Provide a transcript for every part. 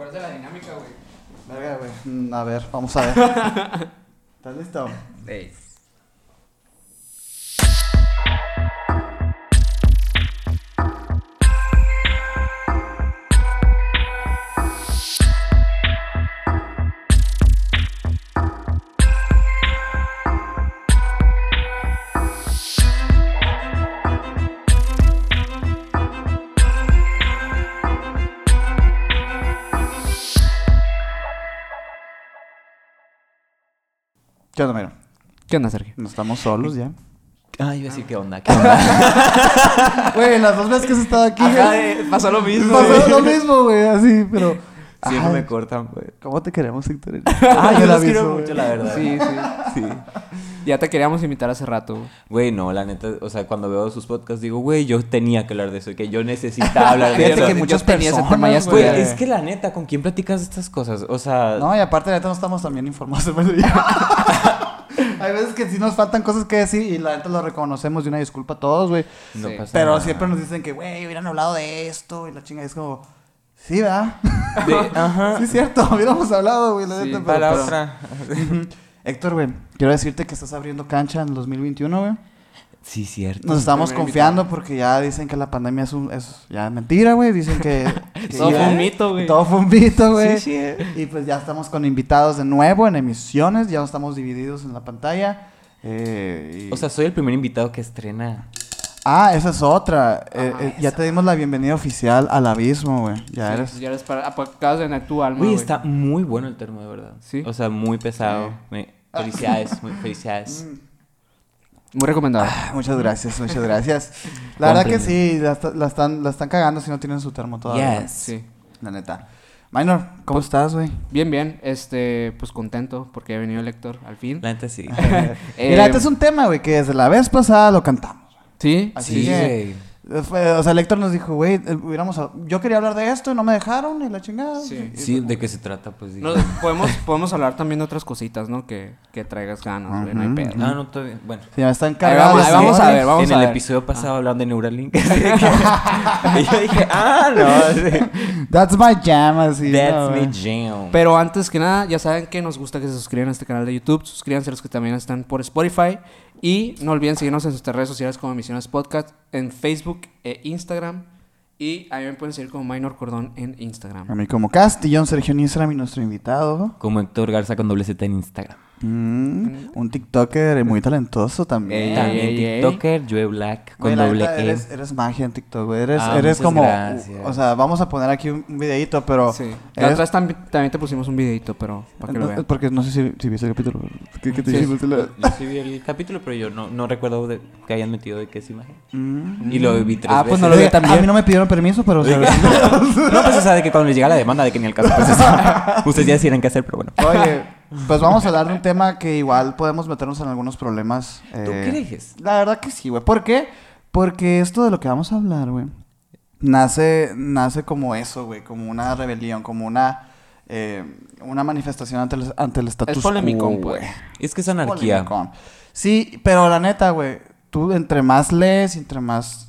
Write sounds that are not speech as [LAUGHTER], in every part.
acuerdas de la dinámica, güey? Verga, güey. A ver, vamos a ver. [LAUGHS] ¿Estás listo? Ey. ¿Qué onda? ¿Qué onda, Sergio? No estamos solos ya. Ah, iba a decir qué onda, qué [LAUGHS] onda. Güey, las dos veces que has estado aquí, Ajá, güey, eh, pasó lo mismo. pasó güey. lo mismo, güey, así, pero... Siempre Ay, me cortan, pues. ¿Cómo te queremos, Héctor? Ah, yo la quiero mucho, güey. la verdad. Sí, sí. Sí. Ya te queríamos invitar hace rato, güey. No, la neta, o sea, cuando veo sus podcasts digo, güey, yo tenía que hablar de eso, que yo necesitaba [LAUGHS] hablar de Fíjate eso. que Yo muchas personas, Güey, es que la neta, ¿con quién platicas de estas cosas? O sea, No, y aparte, neta, no estamos tan bien informados. [LAUGHS] Hay veces que sí nos faltan cosas que decir y la neta lo reconocemos y una disculpa a todos, güey. no Sí. pasa Pero nada. siempre nos dicen que, güey, hubieran hablado de esto y la chinga es como, sí, ¿verdad? De- ajá. [LAUGHS] sí, es cierto, hubiéramos hablado, güey, la Sí, neta. Para pero- la otra. Héctor, güey, quiero decirte que estás abriendo cancha en el 2021, güey. Sí, cierto. Nos estamos confiando porque ya dicen que la pandemia es, un, es ya mentira, güey. Dicen que... [LAUGHS] que Todo ya- fue un mito, güey. Todo fue un mito, güey. Sí, sí. Y pues ya estamos con invitados de nuevo en emisiones. Ya no estamos divididos en la pantalla. Eh, y- O sea, soy el primer invitado que estrena. Ah, esa es otra. Eh, Ah, eh, ya te dimos la bienvenida oficial al abismo, güey. Ya Sí, eres... Ya eres para... Acabas de ganar tu alma, Güey, güey. está muy bueno el termo, de verdad. Sí. O sea, muy pesado. Felicidades, muy felicidades. Muy recomendado. Ah, Muchas gracias, muchas gracias. [LAUGHS] La verdad que sí, la, la están, la están cagando si no tienen su termo todavía. Yes. Sí. La neta. Minor, ¿cómo estás, güey? Bien, bien. Este, pues contento porque ha venido el Héctor al fin. La neta sí. Eh, Mira, este es un tema, güey, que desde la vez pasada lo cantamos. Sí, Así sí. que- fue- o sea, el Héctor nos dijo, güey, hubiéramos... a- Yo quería hablar de esto y no me dejaron y la chingada. Sí. Y- Sí, ¿de qué se trata? Pues. No, podemos, podemos hablar también de otras cositas, ¿no? Que, que traigas ganas, güey. No hay pedo. Ah, no, todavía. Bueno. Sí, ya están Ahí cargados. vamos, ahí vamos a ver, vamos en a el ver. episodio pasado de Neuralink. Así de que- y yo dije, ah, no. sí. That's my jam, así. That's no, my jam. Pero antes que nada, ya saben que nos gusta que se suscriban a este canal de YouTube. Suscríbanse los que también están por Spotify. Y no olviden seguirnos en nuestras redes sociales como Misiones Podcast, en Facebook e Instagram. Y ahí me pueden seguir como Minor Cordón en Instagram. A mí como Castillón, Sergio Instagram y nuestro invitado. Como Héctor Garza con doble Z en Instagram. Mm, un TikToker muy talentoso también. Ey, También ey. TikToker, Joe Black con la doble E. Eres, eres magia en TikTok, güey. Eres, Ah, eres como... gracias. O sea, vamos a poner aquí un, videito, pero... Sí. La eres- otra vez también, también te pusimos un videito, pero para que lo vean. porque no sé si, si viste el capítulo. ¿Qué, qué te Sí. dijimos? La- Yo sí vi el capítulo, pero yo no, no recuerdo de- que hayan metido de qué es imagen. Mm. Y lo vi tres Ah, veces. pues no lo vi también. [LAUGHS] A mí no me pidieron permiso, pero... [LAUGHS] o sea, No, pues o sea, de que cuando les llega la demanda de que ni el caso, pues. [LAUGHS] Ustedes ya decían qué hacer, pero bueno. Oye, pues vamos a hablar de un tema que igual podemos meternos en algunos problemas. ¿Tú eh, crees? La verdad que sí, güey. ¿Por qué? Porque esto de lo que vamos a hablar, güey, nace, nace como eso, güey, como una rebelión, como una, eh, una manifestación ante el, ante el status Es polémico, pues. güey. Es que es anarquía. Polémicón. Sí, pero la neta, güey, tú entre más lees, entre más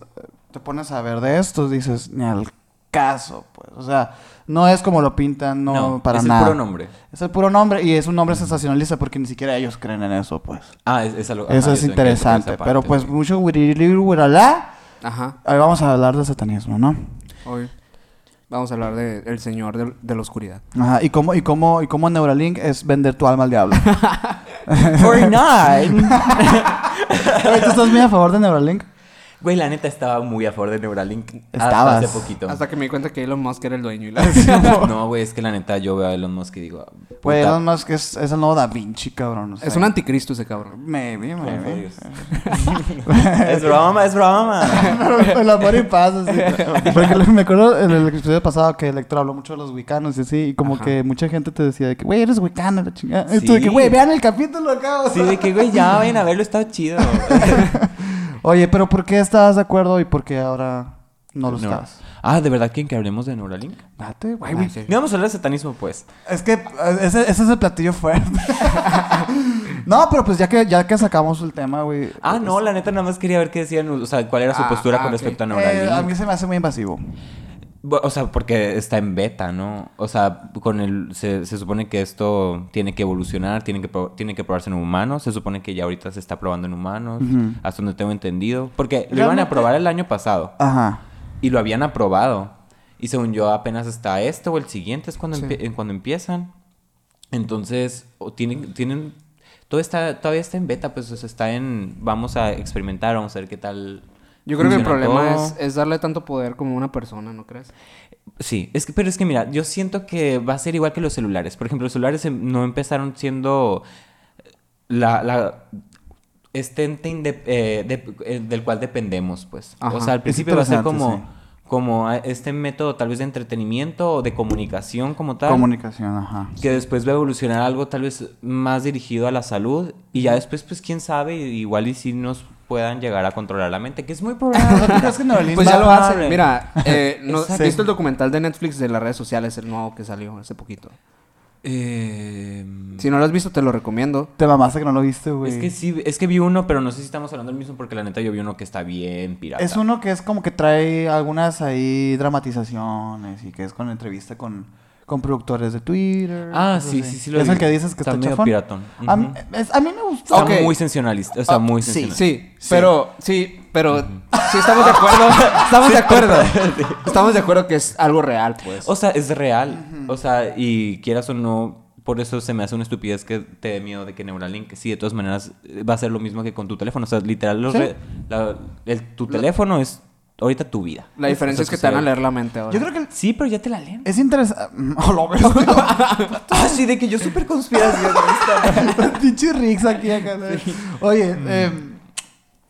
te pones a ver de esto, dices, ni al caso, pues. O sea, no es como lo pintan, no, para es nada. el puro nombre. Es el puro nombre y es un nombre sensacionalista porque ni siquiera ellos creen en eso, pues. Ah, es, es algo. Eso ajá, es interesante. esa Pero pues sí. mucho wiralá. Ajá. Ahí vamos a hablar de satanismo, ¿no? Hoy vamos a hablar del el señor de, la oscuridad. Ajá. ¿Y cómo, y cómo, y cómo Neuralink es vender tu alma al diablo? [LAUGHS] [LAUGHS] Fortnite. [LAUGHS] Oye, ¿Tú estás muy a favor de Neuralink? Güey, la neta estaba muy a favor de Neuralink. hasta hace poquito. Hasta que me di cuenta que Elon Musk era el dueño y la... [LAUGHS] No, güey, es que la neta yo veo a Elon Musk y digo. Pues puta, Elon Musk es, es el nuevo Da Vinci, cabrón. o sea. es un anticristo ese cabrón. Maybe, maybe. [LAUGHS] Es broma, es broma. [LAUGHS] el amor y paz, así. Porque me acuerdo en el episodio pasado que Electro habló mucho de los wicanos y así. Y como Ajá. que mucha gente te decía de que, güey, eres wicano, la chingada. Y tú de que, Sí. güey, vean el capítulo acá. o Sí, de que, güey, ya vayan a verlo, está chido. Oye, pero ¿por qué estabas de acuerdo y por qué ahora no lo No. estás? Ah, ¿de verdad quieren que hablemos de Neuralink? Date, güey. Ah, güey. sí. No vamos a hablar de satanismo, pues. Es que eh, ese, ese es el platillo fuerte. [LAUGHS] no, pero pues ya que, ya que sacamos el tema, güey. Ah, no, la neta nada más quería ver qué decían, o sea, cuál era su Ah, postura ah, con respecto a eh, Neuralink. a mí se me hace muy invasivo. O sea, porque está en beta, ¿no? O sea, con el se, se supone que esto tiene que evolucionar, tiene que, tiene que probarse en humanos. Se supone que ya ahorita se está probando en humanos, Ujú. hasta donde tengo entendido. Porque lo iban a aprobar el año pasado Ajá. y lo habían aprobado. Y según yo, apenas está este o el siguiente es cuando, Sí. empie- cuando empiezan. Entonces, tienen, tienen, todo está, todavía está en beta, pues o sea, está en, vamos a experimentar, vamos a ver qué tal. Yo creo que el problema es, es darle tanto poder como a una persona, ¿no crees? Sí, es que, pero es que mira, yo siento que va a ser igual que los celulares. Por ejemplo, los celulares em- no empezaron siendo la, la este ente eh, de- eh, del cual dependemos, pues. Ajá. O sea, al principio va a ser como, sí. Como a- este método tal vez de entretenimiento o de comunicación como tal. Comunicación, ajá. que después va a evolucionar algo tal vez más dirigido a la salud y ya después pues quién sabe igual y si nos puedan llegar a controlar la mente que es muy probable [LAUGHS] ¿Tú crees que Neuralink Pues ya lo hacen. Mira, eh, [LAUGHS] ¿no, ¿has Exacto. visto el documental de Netflix de las redes sociales, el nuevo que salió hace poquito? Eh, Si no lo has visto, te lo recomiendo. Te mamaste que no lo viste, güey. es que sí es que vi uno pero no sé si estamos hablando del mismo porque la neta yo vi uno que está bien pirata Es uno que es como que trae algunas ahí dramatizaciones y que es con entrevista con, con productores de Twitter. ah sí sí sí lo Es vi. el que dices que está, medio chafón. piratón A, mí- Ujú. es- a mí me gustó. está muy sensacionalista o sea Ah, muy sí, sensacionalista Sí, pero sí, pero sí estamos de acuerdo. [LAUGHS] Estamos de acuerdo. [LAUGHS] Estamos de acuerdo que es algo real, pues. O sea, es real. O sea, y quieras o no, por eso se me hace una estupidez que te dé miedo de que Neuralink, sí, de todas maneras, va a ser lo mismo que con tu teléfono. O sea, literal, los ¿Sí? re- la- el- tu teléfono es ahorita tu vida. La diferencia O es que te van a leer la mente ahora. Yo creo que Sí, pero ya te la leen. es interesante. [LAUGHS] Oh, lo ves. Ah, sí, de que yo súper conspiración. Pinche Rix aquí acá. Oye, eh,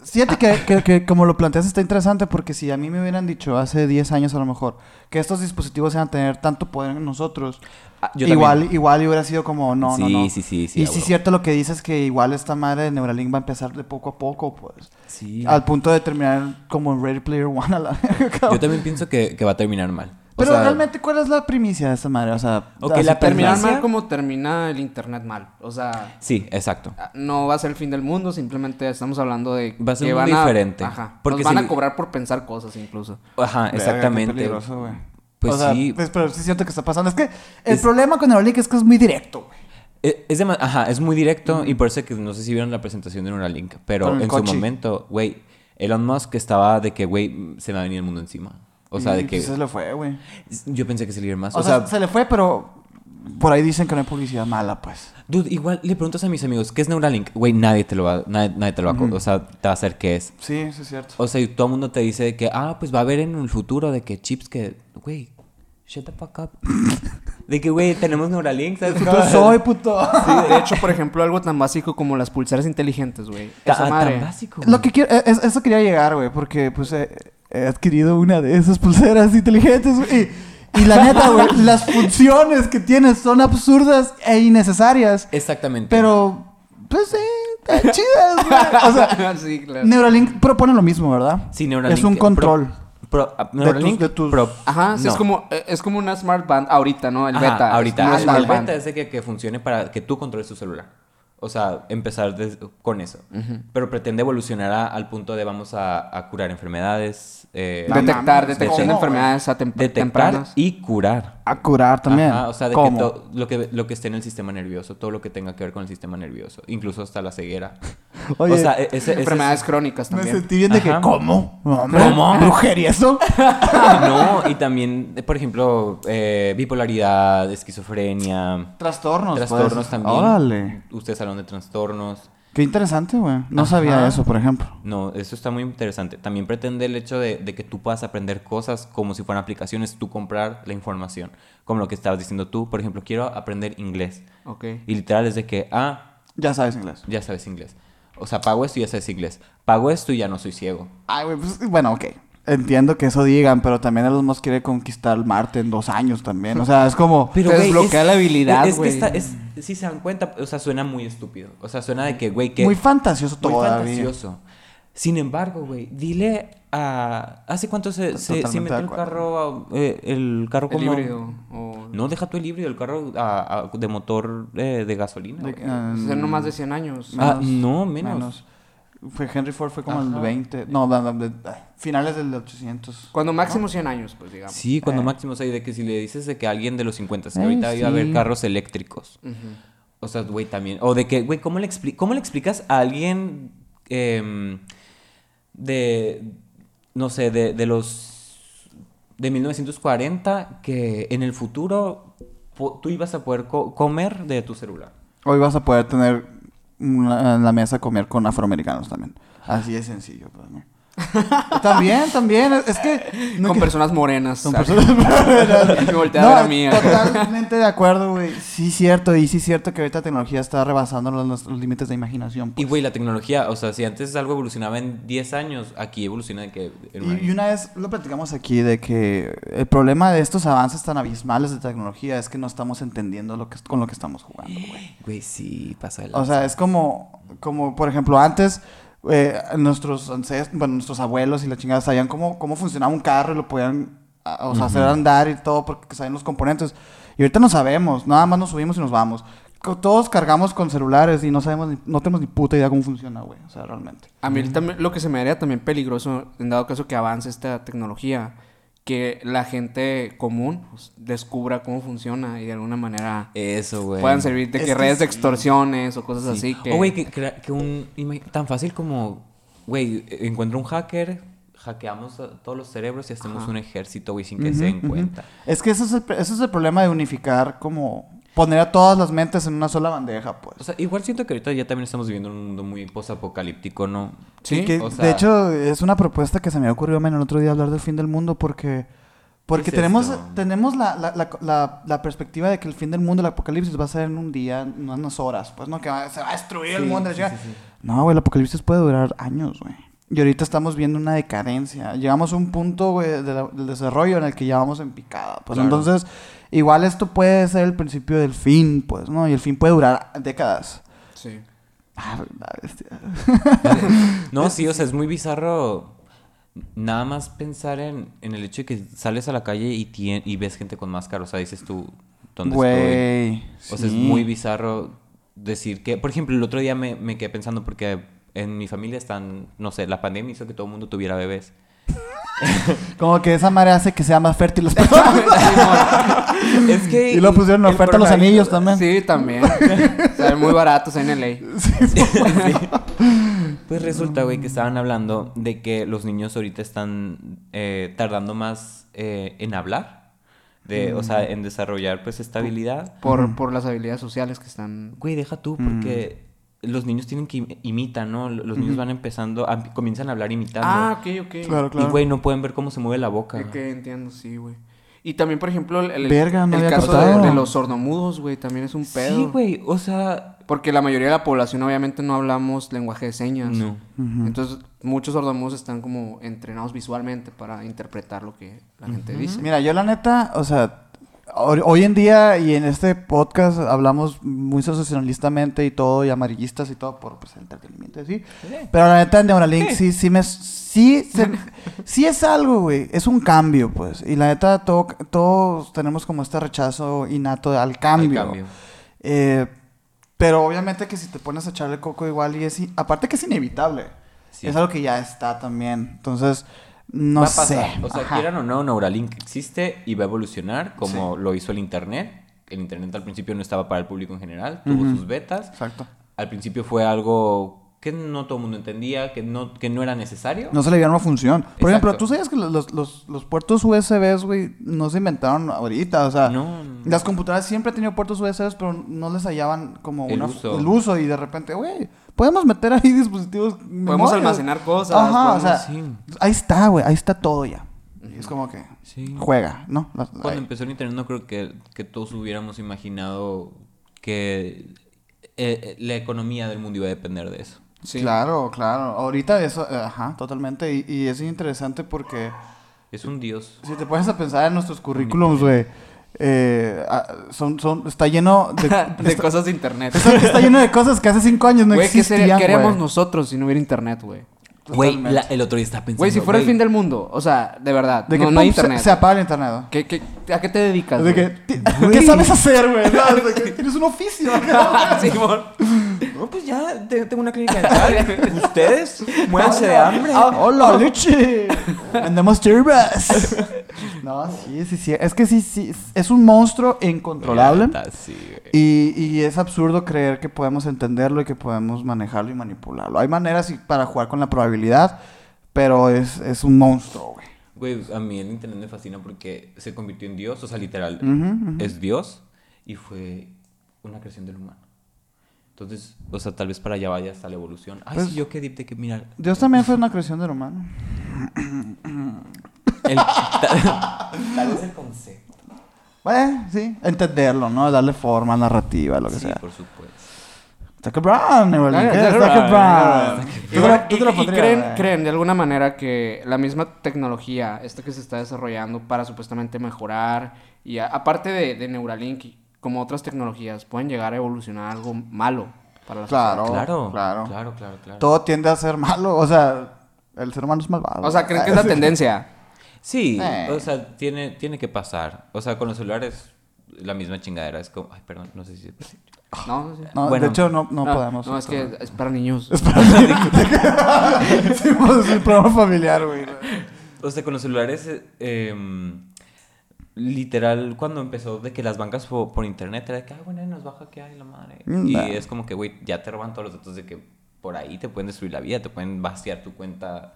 fíjate que, que- que como lo planteas está interesante porque si a mí me hubieran dicho hace 10 años a lo mejor que estos dispositivos iban a tener tanto poder en nosotros, Ah, yo igual, también. igual hubiera sido como no, no, Sí, no. sí, sí, sí, y sí es cierto lo que dices que igual esta madre de Neuralink va a empezar de poco a poco, pues. Sí. Al punto de terminar como en Ready Player One a la [LAUGHS] Yo también pienso que, que va a terminar mal. O Pero sea, realmente, ¿cuál es la primicia de esta madre? O sea, así la Terminar Primicia- mal como termina el internet mal. O sea, Sí, exacto. no va a ser el fin del mundo, simplemente estamos hablando de Va a ser que muy van a- diferente. Ajá. Porque Nos van si- a cobrar por pensar cosas incluso. Ajá, Verga, qué exactamente. peligroso, güey. Pues o sea, sí. pues, pero sí siento que está pasando. Es que el Es- problema con Neuralink es que es muy directo, güey. Eh, Es Ajá, es muy directo y por eso que no sé si vieron la presentación de Neuralink, pero en coche. su momento, güey, Elon Musk estaba de que, güey, se me va a venir el mundo encima. O sea, de Y, que pues, se le fue, güey. yo pensé que se le iba más. O, sea, se le fue, pero por ahí dicen que no hay publicidad mala, pues. dude, igual le preguntas a mis amigos, ¿qué es Neuralink? Güey, nadie te lo va, nadie, nadie te lo va o sea, te va a hacer qué es. Sí, eso es cierto. O sea, y todo el mundo te dice de que, ah, pues va a haber en el futuro de que chips que, güey, shut the fuck up. [LAUGHS] de que, güey, tenemos Neuralink, ¿sabes? Puto soy, puto. Sí, de hecho, por ejemplo, algo tan básico como las pulseras inteligentes, güey. Esa tan madre. básico. Lo que quiero, eh, es- eso quería llegar, güey, porque pues he, he adquirido una de esas pulseras inteligentes, güey. Y, y la neta, güey, [LAUGHS] las funciones que tienes son absurdas e innecesarias. Exactamente. Pero, pues sí, están [LAUGHS] chidas, güey. O sea, [LAUGHS] sí, claro. Neuralink propone lo mismo, ¿verdad? Sí, Neuralink. Es un control. pro- ah, Neuralink, de tus- pro- Ajá, sí, no. es como eh, es como una smart band ahorita, ¿no? El Ajá, beta. es Ahorita, una el, beta es de que, que funcione para que tú controles tu celular. O sea, empezar con eso. Pero pretende evolucionar a- al punto de vamos a, a curar enfermedades. eh, Detectar, detección de ¿cómo, enfermedades a tem- detectar tempranas. y curar. A curar también. Ajá, o sea, de ¿Cómo? que to- lo que lo que esté en el sistema nervioso, todo lo que tenga que ver con el sistema nervioso, incluso hasta la ceguera. [LAUGHS] Oye, o sea, e- ese, ese enfermedades es- crónicas me también. sentí bien de que. ¿cómo? ¿Cómo? ¿Brujería eso? [LAUGHS] no, y también, por ejemplo, eh, bipolaridad, esquizofrenia, Trastornos, trastornos pues. también. Órale. Ustedes de trastornos. Qué interesante, güey. No Ajá. sabía eso, por ejemplo. No, eso está muy interesante. También pretende el hecho de, de que tú puedas aprender cosas como si fueran aplicaciones, tú comprar la información. Como lo que estabas diciendo tú, por ejemplo, quiero aprender inglés. Ok. Y literal es de que, ah, Ya sabes inglés. ya sabes inglés. O sea, pago esto y ya sabes inglés. Pago esto y ya no soy ciego. Ay, güey, pues, bueno, ok. Entiendo que eso digan, pero también Elon Musk quiere conquistar Marte en dos años también. O sea, es como... [LAUGHS] Te güey, desbloquea es- la habilidad, Es, que güey. está, es, si se dan cuenta, o sea, suena muy estúpido. O sea, suena de que, güey, que... Muy fantasioso Muy todavía. fantasioso. Sin embargo, güey, dile a... ¿Hace cuánto se, se, metió de el carro, eh, el carro El como... híbrido. O... No, deja tu el híbrido, el carro a- a- de motor eh, de gasolina. De- güey. ah, Ser no más de 100 años. Ah, menos, no, menos. Fue Henry Ford fue como el Ajá. 20. No, no, no, de- ay, finales del 800. Cuando máximo 100 años, pues digamos. Sí, cuando Eh. máximo, o sea, de que si le dices de que alguien de los 50, que Ay, ahorita iba a haber sí. carros eléctricos. O sea, güey, también. O de que, güey, ¿cómo le, ¿cómo le explicas a alguien em, de, no sé, de, de los. de 1940 que en el futuro tú ibas a poder co- comer de tu celular? Hoy vas a poder tener la mesa comer con afroamericanos también. Así de sencillo, pues, ¿no? También, también. Es que. no Con que- personas morenas. Con ¿sabes? personas- Me [LAUGHS] volteé a ver a mí. totalmente de acuerdo, güey. Sí, cierto. Y sí, cierto que ahorita la tecnología está rebasando los, los límites de imaginación. Y, pues. güey, la tecnología, o sea, si antes algo evolucionaba en 10 años, aquí evoluciona de que... Y, y una vez lo platicamos aquí de que el problema de estos avances tan abismales de tecnología es que no estamos entendiendo lo que, con lo que estamos jugando, güey. Güey, sí, pasa el... O sea, es como, como por ejemplo, antes eh, nuestros ancestros, bueno, nuestros abuelos y la chingada sabían cómo, cómo funcionaba un carro y lo podían a- o sea, hacer andar y todo porque sabían los componentes. Y ahorita no sabemos, nada más nos subimos y nos vamos. Todos cargamos con celulares y no sabemos, ni- no tenemos ni puta idea cómo funciona, güey. O sea, realmente. A mí también, lo que se me haría también peligroso, en dado caso que avance esta tecnología, que la gente común pues, descubra cómo funciona y de alguna manera Eso, güey. puedan servir de Es que que redes de sí. extorsiones o cosas así que... O, güey, que, que, que un... Tan fácil como... Güey, encuentro un hacker, hackeamos a todos los cerebros y hacemos Ajá. un ejército, güey, sin que se den cuenta. Es que ese es, el, ese es el problema de unificar como... Poner a todas las mentes en una sola bandeja, pues. O sea, igual siento que ahorita ya también estamos viviendo en un mundo muy posapocalíptico, ¿no? Sí, que, o sea- de hecho, es una propuesta que se me ocurrió a mí el otro día hablar del fin del mundo porque... Porque ¿Qué es tenemos, esto? tenemos la, la, la, la- la perspectiva de que el fin del mundo, el apocalipsis, va a ser en un día, en unas horas. Pues no, que va- se va a destruir el mundo. sí. No, güey, el apocalipsis puede durar años, güey. Y ahorita estamos viendo una decadencia. Llegamos a un punto, güey, de del desarrollo en el que ya vamos en picada. Pues Claro. entonces, igual esto puede ser el principio del fin, pues, ¿no? Y el fin puede durar décadas. Sí. Ah, la bestia. No, [LAUGHS] sí, o sea, es muy bizarro nada más pensar en, en el hecho de que sales a la calle y, tien- y ves gente con máscara. O sea, dices tú, ¿dónde estoy? Güey. O sea, es muy bizarro decir que... Por ejemplo, el otro día me, me quedé pensando porque en mi familia están... No sé, la pandemia hizo que todo el mundo tuviera bebés. [LAUGHS] Como que esa madre hace que sea más fértil personas. [LAUGHS] es que... y lo pusieron en oferta los anillos también. Sí, también. Salen muy baratos en LA. [LAUGHS] Pues resulta, güey, que estaban hablando de que los niños ahorita están eh, tardando más eh, en hablar. De, O sea, en desarrollar, pues, estabilidad. Por, por las habilidades sociales que están... Güey, deja tú, porque los niños tienen que im- imitan, ¿no? Los niños van empezando, a- comienzan a hablar imitando. Ah, ok, ok. Claro, claro. Y, güey, no pueden ver cómo se mueve la boca. Ok, entiendo, sí, güey. Y también, por ejemplo, el, el- Verga, no el había caso de, los sordomudos, güey, también es un pedo. Sí, güey, o sea... Porque la mayoría de la población obviamente no hablamos lenguaje de señas. No. Entonces, muchos sordomudos están como entrenados visualmente para interpretar lo que la gente dice. Mira, yo la neta, o sea, hoy, en día y en este podcast hablamos muy sensacionalistamente y todo, y amarillistas y todo, por pues, el entretenimiento y así. Pero la neta, Neuralink sí, sí me... Sí, se- [LAUGHS] sí es algo, güey. Es un cambio, pues. Y la neta, todo- todos tenemos como este rechazo innato al cambio. Al cambio. Eh, pero obviamente que si te pones a echarle coco igual y es... Aparte que es inevitable. Sí. Es algo que ya está también. Entonces, no va a pasar. sé. O sea, Ajá. quieran o no, Neuralink existe y va a evolucionar como lo hizo el Internet. El Internet al principio no estaba para el público en general, tuvo Ujú. sus betas. Exacto. Al principio fue algo que no todo el mundo entendía, que no, que no era necesario. No se le dieron una función. Por Exacto. ejemplo, tú sabías que los, los- los, los puertos USBs, güey, no se inventaron ahorita. O sea, No, no. las computadoras siempre han tenido puertos USBs, pero no les hallaban como El una, uso. el uso. Y de repente, güey, podemos meter ahí dispositivos. Podemos memorias. almacenar cosas. Ajá, o podemos- sea, sí. ahí está, güey, ahí está todo ya. Y es como que Sí. juega, ¿no? Cuando ahí. empezó el internet no creo que, que todos hubiéramos imaginado que eh, la economía del mundo iba a depender de eso. Sí. Claro, claro. Ahorita eso, eh, ajá, totalmente. Y, y es interesante porque Es un dios. si te pones a pensar en nuestros currículums, güey, eh, ah, son, son, está lleno de, [LAUGHS] de está, cosas de internet. está- está lleno de cosas que hace cinco años no Güey, ¿qué, sería- existían, qué haríamos nosotros si no hubiera internet, güey? Güey, la- el otro día estaba pensando. Güey, si fuera el fin del mundo, o sea, de verdad, De que no, no hay pum, se- internet. Se, apaga el internet. ¿no? ¿Qué, qué, a qué te dedicas? De que, ¿Qué sabes hacer, güey? [LAUGHS] No, de que tienes un oficio. [LAUGHS] Simón. [LAUGHS] No, pues ya te- tengo una clínica dental. [LAUGHS] Ustedes muéranse de hambre. ¡Hola, leche! Vendemos turbas. [LAUGHS] No, sí, sí, sí. Es que sí, sí. Es un monstruo incontrolable. Sí, güey. Y, y es absurdo creer que podemos entenderlo y que podemos manejarlo y manipularlo. Hay maneras y- para jugar con la probabilidad, pero es, es un monstruo, güey. Güey, a mí el internet me fascina porque se convirtió en Dios, o sea, literal, Ujú, ujú. es Dios y fue una creación del humano. Entonces, o sea, tal vez para allá vaya hasta la evolución. Ay, Pues- sí, yo qué deep de que mirar. Dios también fue una creación del humano. El, tal, [LAUGHS] tal vez el concepto. Bueno, sí, entenderlo, ¿no? Darle forma, narrativa, lo que Sí, sea. por supuesto. Zac Brown. Zac Zac Brown. Y, y- y creen, güey. creen de alguna manera que la misma tecnología, esta que se está desarrollando para supuestamente mejorar, y a- aparte de, de Neuralink, y como otras tecnologías, pueden llegar a evolucionar algo malo para la Claro, Claro, claro. claro, claro, claro. Todo tiende a ser malo, o sea, el ser humano es malvado. O sea, ¿creen que es la [LAUGHS] tendencia? Sí, Eh. o sea, tiene, tiene que pasar. O sea, con los celulares, la misma chingadera. Es como, ay, perdón, no sé si... No, sí. No, Bueno. de hecho, no, no, No, podemos. No, es que es para niños. [LAUGHS] Sí, pues, es un programa familiar, güey. O sea, con los celulares, eh, em, literal, cuando empezó de que las bancas po- por, internet era de que, ay, bueno, nos baja que hay la madre. Mm, y nah. es como que, güey, ya te roban todos los datos de que por ahí te pueden destruir la vida, te pueden vaciar tu cuenta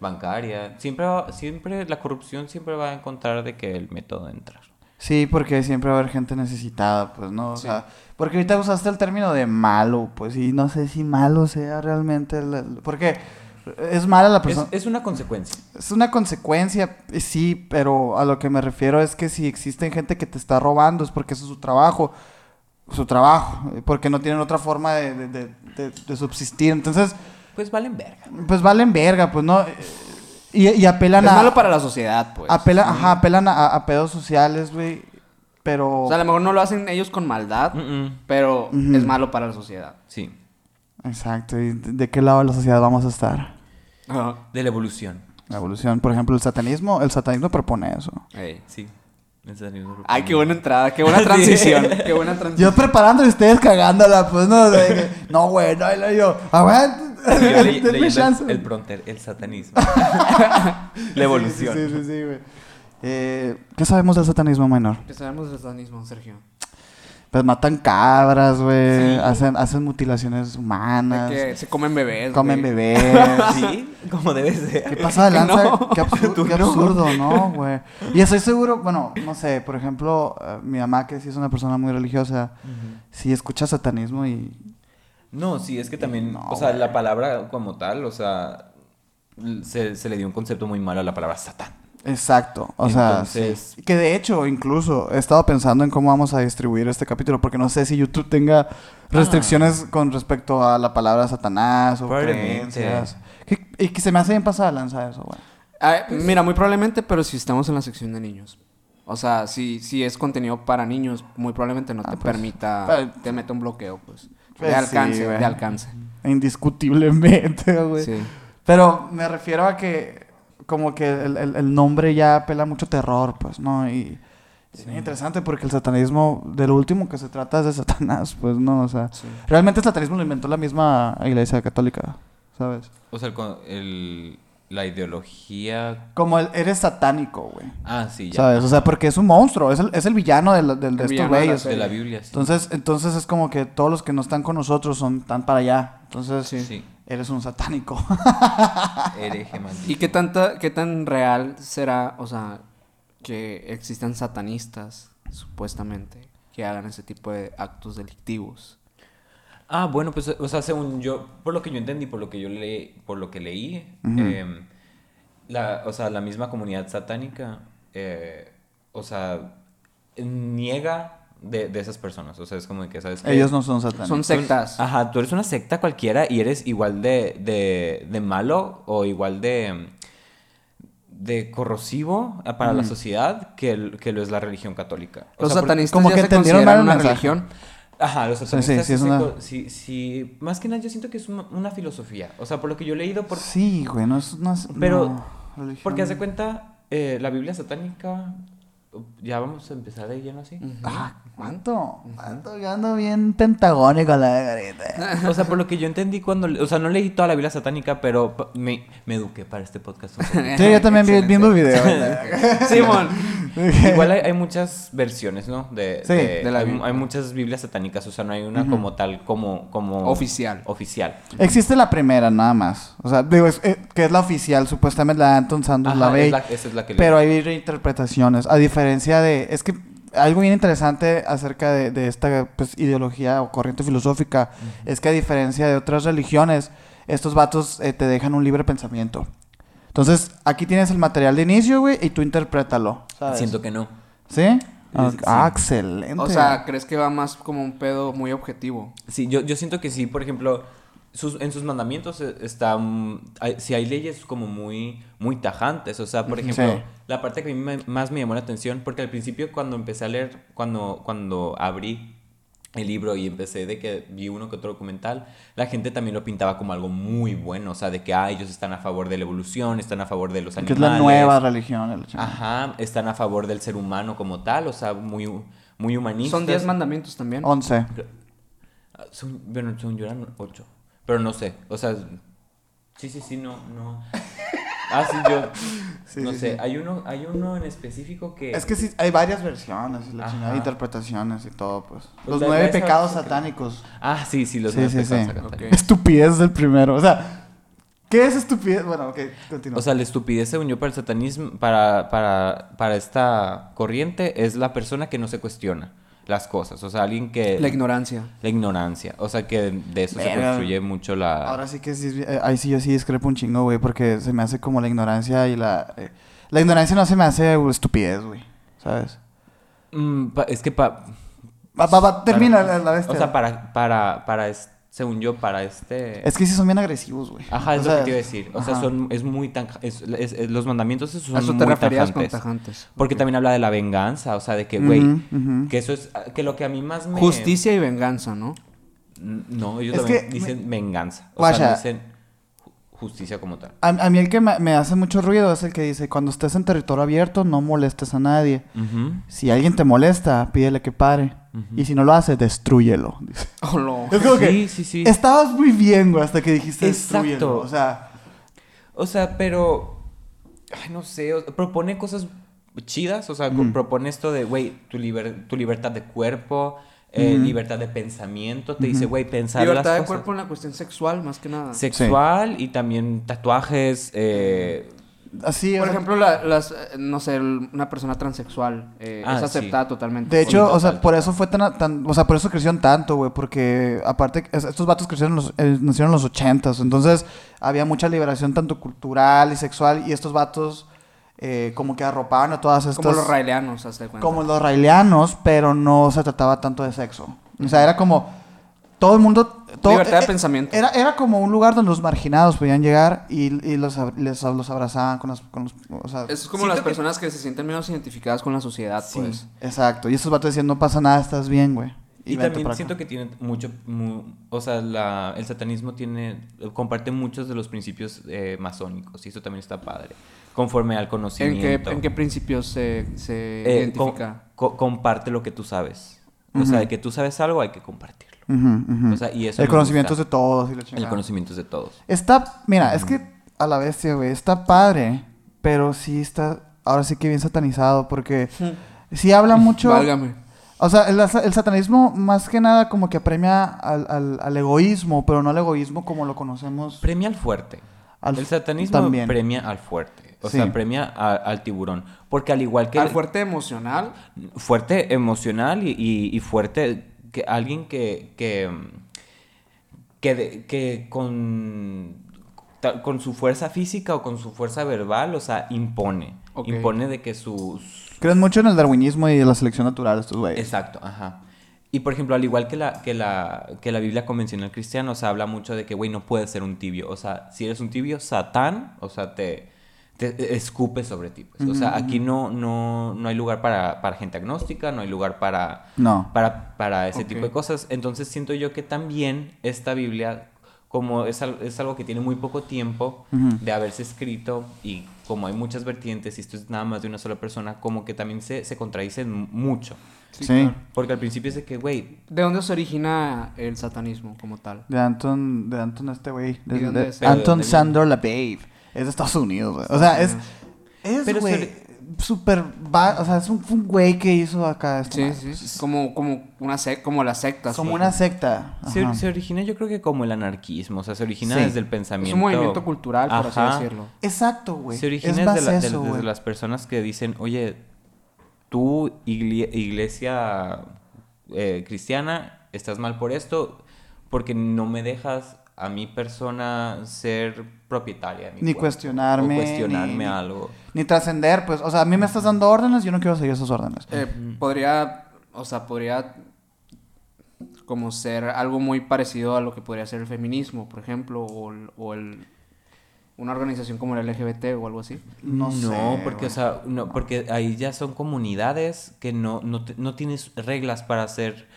bancaria. Siempre, va- siempre, la corrupción siempre va a encontrar de que el método de entrar. Sí, porque siempre va a haber gente necesitada, pues, ¿no? O sea, porque ahorita usaste el término de malo, pues, y no sé si malo sea realmente el- porque es mala la Es, persona... es una consecuencia. Es una consecuencia, sí, pero a lo que me refiero es que si existen gente que te está robando es porque eso es su trabajo, su trabajo, porque no tienen otra forma de, de- de- de- de subsistir. Entonces, Pues valen verga. pues valen verga, pues no. Y, y apelan Es a. malo para la sociedad, pues. apelan, ajá, apelan a, a pedos sociales, güey. Pero. O sea, a lo mejor no lo hacen ellos con maldad, Mm, mm. pero es malo para la sociedad. Sí, Exacto. ¿Y de qué lado de la sociedad vamos a estar? De la evolución. La evolución. Por ejemplo, el satanismo. El satanismo propone eso. Ey. Sí. En serio, Ay, qué buena entrada, qué buena [LAUGHS] transición. Qué buena transición. Yo preparando y ustedes cagándola, pues no. De que, no, güey, no, y luego yo. Aguanta. Yo le- [LAUGHS] denme leyendo chance. el, el pronter, el satanismo. [LAUGHS] la evolución. Sí, sí, sí, sí, güey. Eh, ¿Qué sabemos del satanismo menor? ¿Qué sabemos del satanismo, Sergio? Pues matan cabras, güey. Sí. Hacen, hacen mutilaciones humanas. De que se comen bebés. Comen bebés. [LAUGHS] Sí, como debe ser. ¿Qué pasa de lanza? No. Qué, absurdo, [LAUGHS] qué absurdo, ¿no, güey? Y estoy seguro, bueno, no sé, por ejemplo, eh, mi mamá, que sí es una persona muy religiosa, sí escucha satanismo y... No, sí, es que también, No, o sea, la palabra como tal, o sea, se, se le dio un concepto muy malo a la palabra satán. Exacto, o sea, sí. que de hecho, incluso, he estado pensando en cómo vamos a distribuir este capítulo, porque no sé si YouTube tenga restricciones con respecto a la palabra Satanás o creencias. Que- y que se me hace bien pasada lanza eso, güey. Ah, mira, muy probablemente, pero si estamos en la sección de niños. O sea, si, si es contenido para niños, muy probablemente no Ah, te pues, permita, eh, te mete un bloqueo, pues. pues de alcance, de alcance. Indiscutiblemente, [LAUGHS] güey. Sí. Pero me refiero a que como que el, el- el nombre ya apela mucho terror, pues, ¿no? Y es interesante porque el satanismo, de lo último que se trata es de Satanás, [LAUGHS] pues, ¿no? O sea, Sí. realmente el satanismo lo inventó la misma iglesia católica, ¿sabes? O sea, el con- el- la ideología... Como el eres satánico, güey. Ah, sí, ya. ¿Sabes? O sea, porque es un monstruo, es el, es el villano de El estos villano de la güeyes. De la Biblia, sí. Entonces, entonces es como que todos los que no están con nosotros son tan para allá. Entonces, Sí. Sí, eres un satánico. [LAUGHS] hereje maldito. ¿Y qué, tanta, qué tan real será, o sea, que existan satanistas, supuestamente, que hagan ese tipo de actos delictivos? Ah, bueno, pues, o sea, según yo, por lo que yo entendí, por lo que yo leí, por lo que leí, em, la, o sea, la misma comunidad satánica, eh, o sea, niega de, de esas personas. O sea, es como de que, ¿sabes qué? Ellos no son satánicos. Son sectas. Ajá, tú eres una secta cualquiera y eres igual de, de, de malo o igual de, de corrosivo para la sociedad que, el- que lo es la religión católica. O Los sea, satanistas como ya que se entendieron mal una mensaje. religión. Ajá, los Sí, sí, satanistas sí, es una- sí, sí, más que nada yo siento que es una, una filosofía. O sea, por lo que yo he leído, por, Sí, güey, no es una... Pero, no, religión. porque hace cuenta, eh, la Biblia satánica, ya vamos a empezar de lleno así. Ah, ¿cuánto? ¿Cuánto? Yo ando bien pentagónico la garita. O sea, por lo que yo entendí cuando, o sea, no leí toda la Biblia satánica, pero me, me eduqué para este podcast. Sí, yo también vi, viendo videos. [LAUGHS] Simón. [LAUGHS] Igual hay, hay muchas versiones, ¿no? De, Sí, de- de la hay, muchas Biblias satánicas, o sea, no hay una como tal, como, como... Oficial. Oficial. Existe la primera, nada más. O sea, digo, es- eh, que es la oficial, supuestamente la de Anton Sanders Ajá, es la- esa es la que leí. Pero hay reinterpretaciones. A diferencia de. Es que algo bien interesante acerca de, de esta pues, ideología o corriente filosófica es que, a diferencia de otras religiones, estos vatos eh, te dejan un libre pensamiento. Entonces, aquí tienes el material de inicio, güey, y tú interprétalo. ¿sabes? Siento que no. ¿Sí? Ah, Sí. ah, excelente. O sea, ¿crees que va más como un pedo muy objetivo? Sí, yo, yo siento que sí, por ejemplo, sus, en sus mandamientos eh, está... mm, hay- si hay leyes como muy, muy tajantes, o sea, por ejemplo, Sí. la parte que a mí me- más me llamó la atención, porque al principio cuando empecé a leer, cuando, cuando abrí el libro y empecé de que vi uno que otro documental, la gente también lo pintaba como algo muy bueno, o sea, de que ah, ellos están a favor de la evolución, están a favor de los que animales. es la nueva religión. el. Ajá, están a favor del ser humano como tal, o sea, muy, muy humanistas. Son 10 mandamientos también. Once. Ah, Son, bueno, son yo eran ocho. Pero no sé. O sea. Sí, sí, sí, no, no. Ah, sí, yo. [LAUGHS] Sí, no sí, sé. sí. Hay uno, hay uno en específico que. Es que sí, hay varias versiones y la chingada, interpretaciones y todo, pues. Pues Los nueve pecados satánicos. Ah, sí, sí, los Sí, nueve sí, pecados sí. satánicos. Estupidez es el primero. O sea, ¿qué es estupidez? Bueno, ok, continúa. O sea, la estupidez, según yo, para el satanismo, para, para, para esta corriente, es la persona que no se cuestiona las cosas. O sea, alguien que. La ignorancia. la ignorancia. O sea, que de eso se construye mucho la. Ahora sí que sí, eh, ahí sí yo sí discrepo un chingo, güey, porque se me hace como la ignorancia y la... eh, la ignorancia no se me hace estupidez, güey, ¿sabes? Mm, pa- es que pa- va, termina para- la, la bestia. O sea, para, para, para, es- según yo, para este... Es que sí son bien agresivos, güey. Ajá, es O lo sea, que te iba a decir. O sea, son, es muy tan... es- es- es- los mandamientos esos son eso muy te referías con tajantes. Porque también habla de la venganza, o sea, de que, güey, que eso es... Que lo que a mí más me... Justicia y venganza, ¿no? No, ellos Es también que dicen venganza. O Guacha. sea, no dicen justicia como tal. A, a mí el que me, me hace mucho ruido es el que dice, cuando estés en territorio abierto, no molestes a nadie. Si alguien te molesta, pídele que pare. Y si no lo hace, destrúyelo. dice. [LAUGHS] Oh, no. Es como que Sí, sí, sí. estabas muy bien, güey, hasta que dijiste Exacto. destrúyelo. O sea, O sea, pero... Ay, no sé, o- propone cosas chidas, o sea, propone esto de, güey, tu, liber- tu libertad de cuerpo, eh, libertad de pensamiento, te dice, güey, pensar Libertad las de cuerpo en la cuestión sexual, más que nada. Sexual y también tatuajes, eh, así. o Por sea, ejemplo, la- las, no sé, una persona transexual eh, Ah, es sí. aceptada totalmente. De hecho, o sea, por eso fue tan, tan- o sea, por eso crecieron tanto, güey, porque aparte es- estos vatos crecieron en los, eh, nacieron en los ochentas, entonces había mucha liberación tanto cultural y sexual y estos vatos eh, como que arropaban a todas estas como los raileanos, hasta de cuenta. como los raelianos, pero no se trataba tanto de sexo. O sea, era como todo el mundo todo- Libertad de eh, pensamiento. Era, era como un lugar donde los marginados podían llegar y, y los, les, los abrazaban con los, con los- o sea, Es como las personas que se sienten menos identificadas con la sociedad, sí, pues. exacto. Y estos vatos decían, no pasa nada, estás bien, güey. Y, también siento que tiene mucho, mu- o sea, la- el satanismo tiene, comparte muchos de los principios eh, masónicos y eso también está padre. Conforme al ¿En conocimiento. qué, ¿En qué principios se, se Eh, identifica? co- comparte lo que tú sabes. O sea, de que tú sabes algo hay que compartirlo. Ujú, ujú. O sea, y eso el conocimiento es de todos y la El conocimiento es de todos. Está, mira, es que a la bestia, güey, está padre, pero sí está, ahora sí que bien satanizado, porque sí habla mucho, Válgame. o sea, el, el satanismo más que nada como que apremia al, al- al egoísmo, pero no al egoísmo como lo conocemos. Premia al fuerte. Al- el satanismo también. premia al fuerte. O Sí. sea, premia a- al tiburón. Porque al igual que... Al fuerte emocional. fuerte emocional y, y- y fuerte que alguien que que que, con con su fuerza física o con su fuerza verbal o sea impone impone de que sus Creen mucho en el darwinismo y en la selección natural estos güeyes. exacto ajá y por ejemplo al igual que la que la que la Biblia convencional cristiana o sea habla mucho de que güey no puedes ser un tibio o sea si eres un tibio Satán o sea te te escupe sobre ti pues. o sea aquí no no no hay lugar para para gente agnóstica no hay lugar para No. para, para ese tipo de cosas. Entonces siento yo que también esta Biblia como es, es algo que tiene muy poco tiempo de haberse escrito y como hay muchas vertientes y esto es nada más de una sola persona, como que también se, se contradicen mucho. Sí. claro. Porque al principio es de que, güey, ¿De dónde se origina el satanismo como tal? De Anton, de Anton este güey. De, ¿Y dónde de- es? Pero ¿de Anton Sandor LaBave. Es de Estados Unidos, güey. O sea, es... Es, Pero güey, se súper... va- O sea, es un, fue un güey que hizo acá esto. Sí, madre. sí. Como, como, una sec como las sectas. Como una secta. se, se origina yo creo que como el anarquismo, o sea, se origina Sí. desde el Es pensamiento. un movimiento cultural, por Ajá. así decirlo. Exacto, güey. Se origina es desde, la- de- eso, desde güey. las personas que dicen, oye, tú, igle- iglesia eh, cristiana, estás mal por esto, porque no me dejas a mi persona ser propietaria. de mi Ni cuerpo, cuestionarme, O cuestionarme ni- algo. Ni trascender, pues. O sea, a mí me estás dando órdenes, yo no quiero seguir esas órdenes. Eh, podría, o sea, podría como ser algo muy parecido a lo que podría ser el feminismo, por ejemplo, o, el- o el, una organización como el LGBT o algo así. No, sé. porque, o sea, no, porque ahí ya son comunidades que no, no, te- no tienes reglas para ser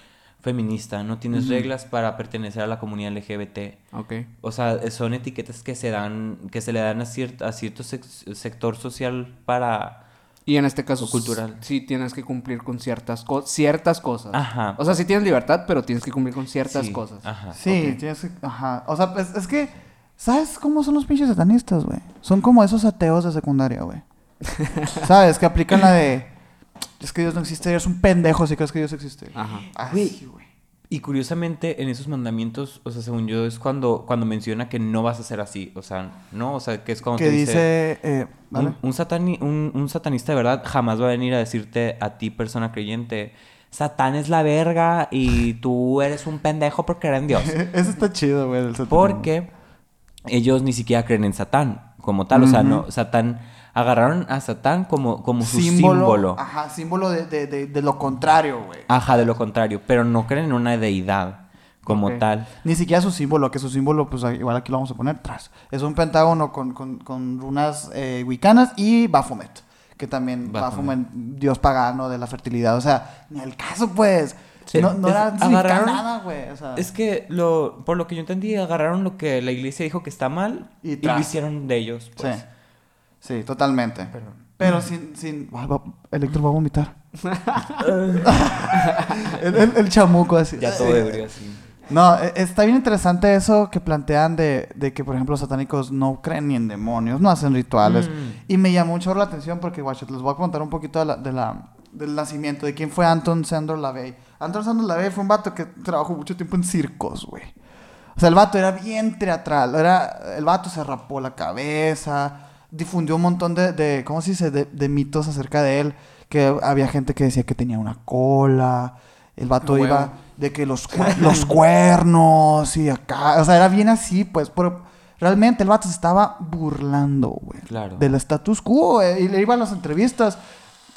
feminista, no tienes reglas para pertenecer a la comunidad LGBT. Ok. O sea, son etiquetas que se dan, que se le dan a, ciert- a cierto sec- sector social para... Y en este caso cultural. sí tienes que cumplir con ciertas, co- ciertas cosas. Ajá. O sea, sí tienes libertad, pero tienes que cumplir con ciertas Sí, cosas. Ajá. Sí, tienes que... Ajá. O sea, pues, es que... ¿Sabes cómo son los pinches satanistas, güey? Son como esos ateos de secundaria, güey. [LAUGHS] ¿Sabes? Que aplican la de... Es que Dios no existe, eres un pendejo si crees que Dios existe. Ajá. Así, güey. Y curiosamente, en esos mandamientos, o sea, según yo, es cuando, cuando menciona que no vas a ser así. O sea, no, o sea, que es cuando Que te dice... dice... eh, ¿vale? Un, un satani- un- un satanista de verdad jamás va a venir a decirte a ti, persona creyente, Satán es la verga y tú eres un pendejo por creer en Dios. [LAUGHS] Eso está chido, güey, del satanismo. Porque ellos ni siquiera creen en Satán como tal. O sea, no, Satán, agarraron a Satán como, como su símbolo. Ajá, símbolo de, de, de, de lo contrario, güey. Ajá, de lo contrario. Pero no creen en una deidad como tal. Ni siquiera su símbolo, que su símbolo, pues igual aquí lo vamos a poner tras. Es un pentágono con, con, con runas eh, wicanas y Baphomet. Que también Baphomet. Baphomet, dios pagano de la fertilidad. O sea, ni al caso, pues. Sí, No, no es- era agarraron- nada, güey. O sea, Es que lo, por lo que yo entendí, agarraron lo que la iglesia dijo que está mal Y lo hicieron de ellos. Pues. sí. Sí, totalmente. Pero- Pero sin. sin... Ay, va- Electro va a vomitar. [LAUGHS] el, el- el chamuco así. Ya todo ebrio así. No, e- está bien interesante eso que plantean de, de que, por ejemplo, los satánicos no creen ni en demonios, no hacen rituales. Mm. Y me llamó mucho la atención porque, guacho, les voy a contar un poquito de la, de la- del nacimiento, de quién fue Anton Sandor LaVey. Anton Sandor LaVey fue un vato que trabajó mucho tiempo en circos, güey. O sea, el vato era bien teatral. Era, el vato se rapó la cabeza, difundió un montón de, de ¿cómo se dice?, de, de mitos acerca de él. Que había gente que decía que tenía una cola. El vato huevo. iba de que los, los cuernos y acá. O sea, era bien así, pues. Pero realmente el vato se estaba burlando, güey. Claro. Del status quo, güey. Y le iba a las entrevistas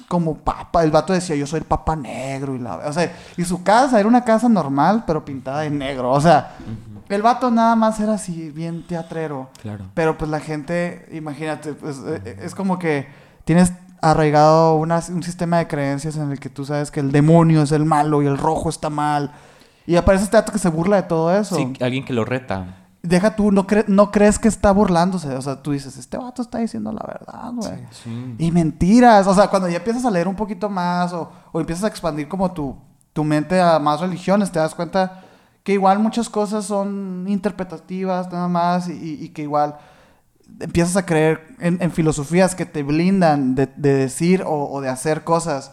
como papa. El vato decía, yo soy el papa negro. Y, la, o sea, y su casa era una casa normal, pero pintada de negro. O sea, el vato nada más era así, bien teatrero. Claro. Pero pues la gente, imagínate, pues eh, es como que tienes arraigado una- un sistema de creencias en el que tú sabes que el demonio es el malo y el rojo está mal. Y aparece este dato que se burla de todo eso. Sí, alguien que lo reta. Deja tú, no, cre- no crees que está burlándose. O sea, tú dices, este vato está diciendo la verdad, güey. Sí. Y mentiras. O sea, cuando ya empiezas a leer un poquito más o, o empiezas a expandir como tu, tu mente a más religiones, te das cuenta que igual muchas cosas son interpretativas nada más y, y- que igual empiezas a creer en, en filosofías que te blindan de, de decir o, o de hacer cosas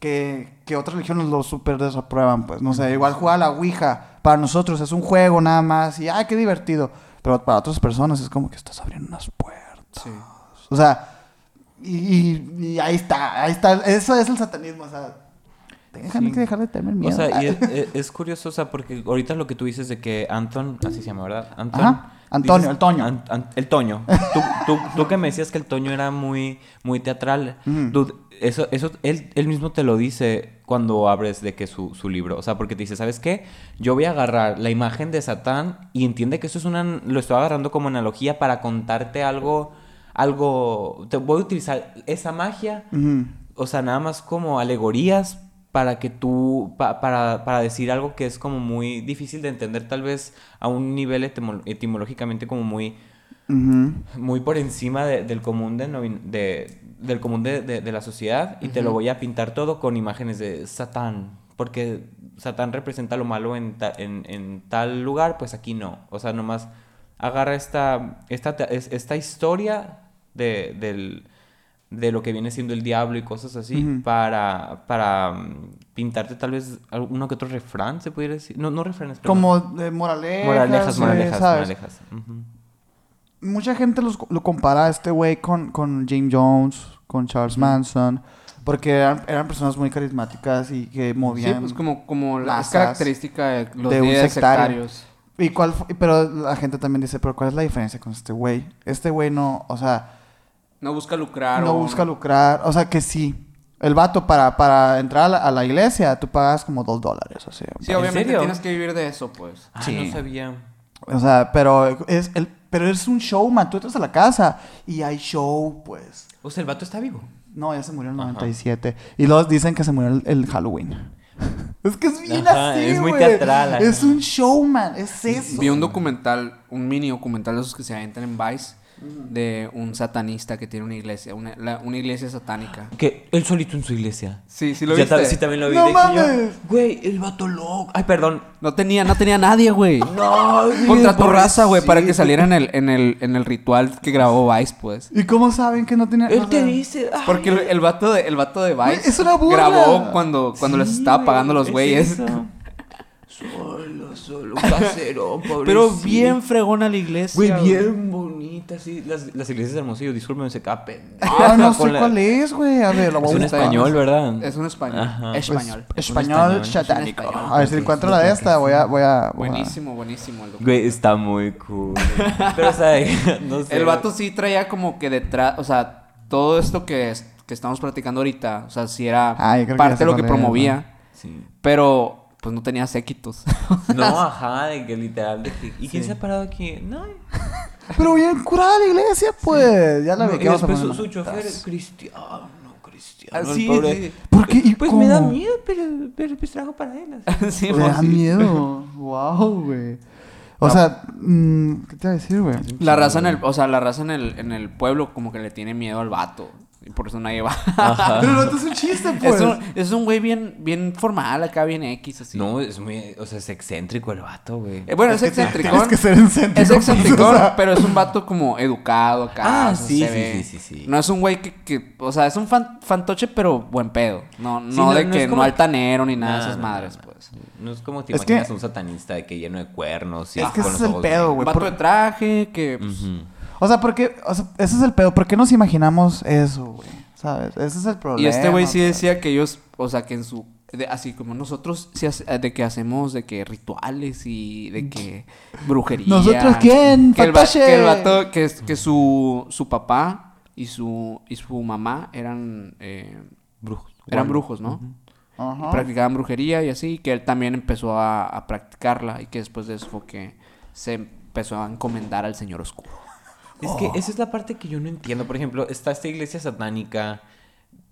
que, que otras religiones lo súper desaprueban. Pues no sé, igual jugar a la Ouija para nosotros es un juego nada más y ¡ay, qué divertido! Pero para otras personas es como que estás abriendo unas puertas. Sí. O sea, y, y- y ahí está, ahí está. Eso es el satanismo, o sea. Déjame Sí. que dejar de tener miedo. O sea, y es, es- es curioso, o sea, porque ahorita lo que tú dices de que Anton, así se llama, ¿verdad? Anton. Ajá, Antonio, el Toño. An- An- el Toño. Tú, tú, tú que me decías que el Toño era muy, muy teatral. Dude, eso, eso él, él mismo te lo dice cuando abres de que su, su libro. O sea, porque te dice, ¿sabes qué? Yo voy a agarrar la imagen de Satán y entiende que eso es una... Lo estoy agarrando como analogía para contarte algo... Algo... Te voy a utilizar esa magia o sea, nada más como alegorías para que tú, pa- para, para decir algo que es como muy difícil de entender tal vez a un nivel etimo- etimológicamente como muy, muy por encima de- del común de, de- del común de, la sociedad y te lo voy a pintar todo con imágenes de Satán porque Satán representa lo malo en, ta- en, en tal lugar pues aquí no. O sea nomás agarra esta esta, esta historia de, del, de lo que viene siendo el diablo y cosas así para para mm, pintarte tal vez uno que otro refrán se pudiera decir no no refranes pero Como de moralejas. moralejas eh, moralejas ¿sabes? moralejas. Mucha gente los- lo compara a este güey con, con James Jones, con Charles Manson, porque eran, eran personas muy carismáticas y que Sí, movían. pues como, como la característica de los de un sectario. sectarios. ¿Y cuál pero la gente también dice, pero ¿cuál es la diferencia con este güey? Este güey no, o sea, No busca lucrar. no o- busca lucrar, o sea que sí. El vato para, para entrar a la, a la iglesia, tú pagas como dos dólares, o sea. Sí, ¿En obviamente serio? tienes que vivir de eso, pues. Ah, Sí. no sabía O sea, pero es, el, pero es un showman. Tú entras a la casa y hay show, pues. o sea el vato está vivo No, ya se murió en el Ajá. 97. Y luego dicen que se murió el, el Halloween. [LAUGHS] Es que es bien Ajá, así, es muy teatral, ajá. Es un showman, es eso. Vi un documental, un mini documental de esos que se aventan en Vice, de un satanista que tiene una iglesia, una, la- una iglesia satánica. Que él solito en su iglesia. Sí, sí lo Ya viste. sí, también lo vi. ¡No mames! Güey, el vato loco. Ay, perdón. No tenía, no tenía nadie, güey. [LAUGHS] No, Contra tu raza, güey, para que saliera en el, en el, en el ritual que grabó Vice, pues. ¿Y cómo saben que no tiene Él te dice. ay, Porque el, el vato de, el vato de Vice es una burla. grabó cuando, cuando les estaba pagando los es güeyes. [LAUGHS] Solo, solo, un casero, [LAUGHS] pobrecito. Pero bien fregona la iglesia. Güey, bien bonita, sí. Las, las iglesias de Hermosillo, discúlpeme, se cae pendeja Ah, no [LAUGHS] sé la- cuál es, güey. A ver, lo voy Es a un buscar. español, ¿verdad? Es un español. Ajá. Pues, Español. español, español, satánico. es un A ver si encuentro la de esta. Voy a, voy a. voy a- Buenísimo, buenísimo el. Güey, está muy cool. Pero, o sea, [LAUGHS] no sé. El vato sí traía como que detrás, o sea, todo esto que, es- que estamos platicando ahorita, o sea, sí era Ah, parte de lo que es, promovía, Sí. pero pues no tenía séquitos. [LAUGHS] No, [LAUGHS] ajá, de que literal. De que, ¿Y quién se ha parado aquí? No. Pero bien curada la iglesia, pues. Ya la No, a después su, chofer es cristiano, cristiano. Así, pobre. sí. ¿Por qué? ¿Y Pues cómo? me da miedo, pero, pero pues trabajo para él. así. [LAUGHS] sí, Me pues, da sí. miedo. Wow, güey. O sea, mm, ¿qué te iba a decir, güey? La raza en el, o sea, la raza en el, en el pueblo como que le tiene miedo al vato. Por eso nadie va. Pero no es un chiste, pues. es un, es un güey bien, bien formal, acá bien X, así. No, es muy. O sea, es excéntrico el vato, güey. Eh, bueno, es, que te- excéntrico. Tienes que ser excéntrico. Es pues, excéntrico, o sea. pero es un vato como educado acá. Ah, o sea, sí, sí, sí, sí, sí. No es un güey que, que- o sea, es un fan- fantoche, pero buen pedo. No, no, Sí, no- de no que es como- no altanero ni nada de esas madres, no, pues. No es como te Es que- imaginas un satanista de que lleno de cuernos y Es que con ese los es el ojos pedo, güey. vato por- de traje que... pues. O sea, porque, o sea, ese es el pedo. ¿Por qué nos imaginamos eso, güey? ¿Sabes? Ese es el problema. Y este güey sí decía que ellos, o sea, que en su... de- así como nosotros, hace- de que hacemos de que rituales y de que [LAUGHS] brujería. ¿Nosotros quién? Que el, que el vato, que, su, su papá y su, y su mamá eran... eh, Brujos. eran Bueno. brujos, ¿no? Ajá. practicaban brujería y así, que él también empezó a, a practicarla y que después de eso fue que se empezó a encomendar al Señor Oscuro. Es Oh. que esa es la parte que yo no entiendo. Por ejemplo, está esta iglesia satánica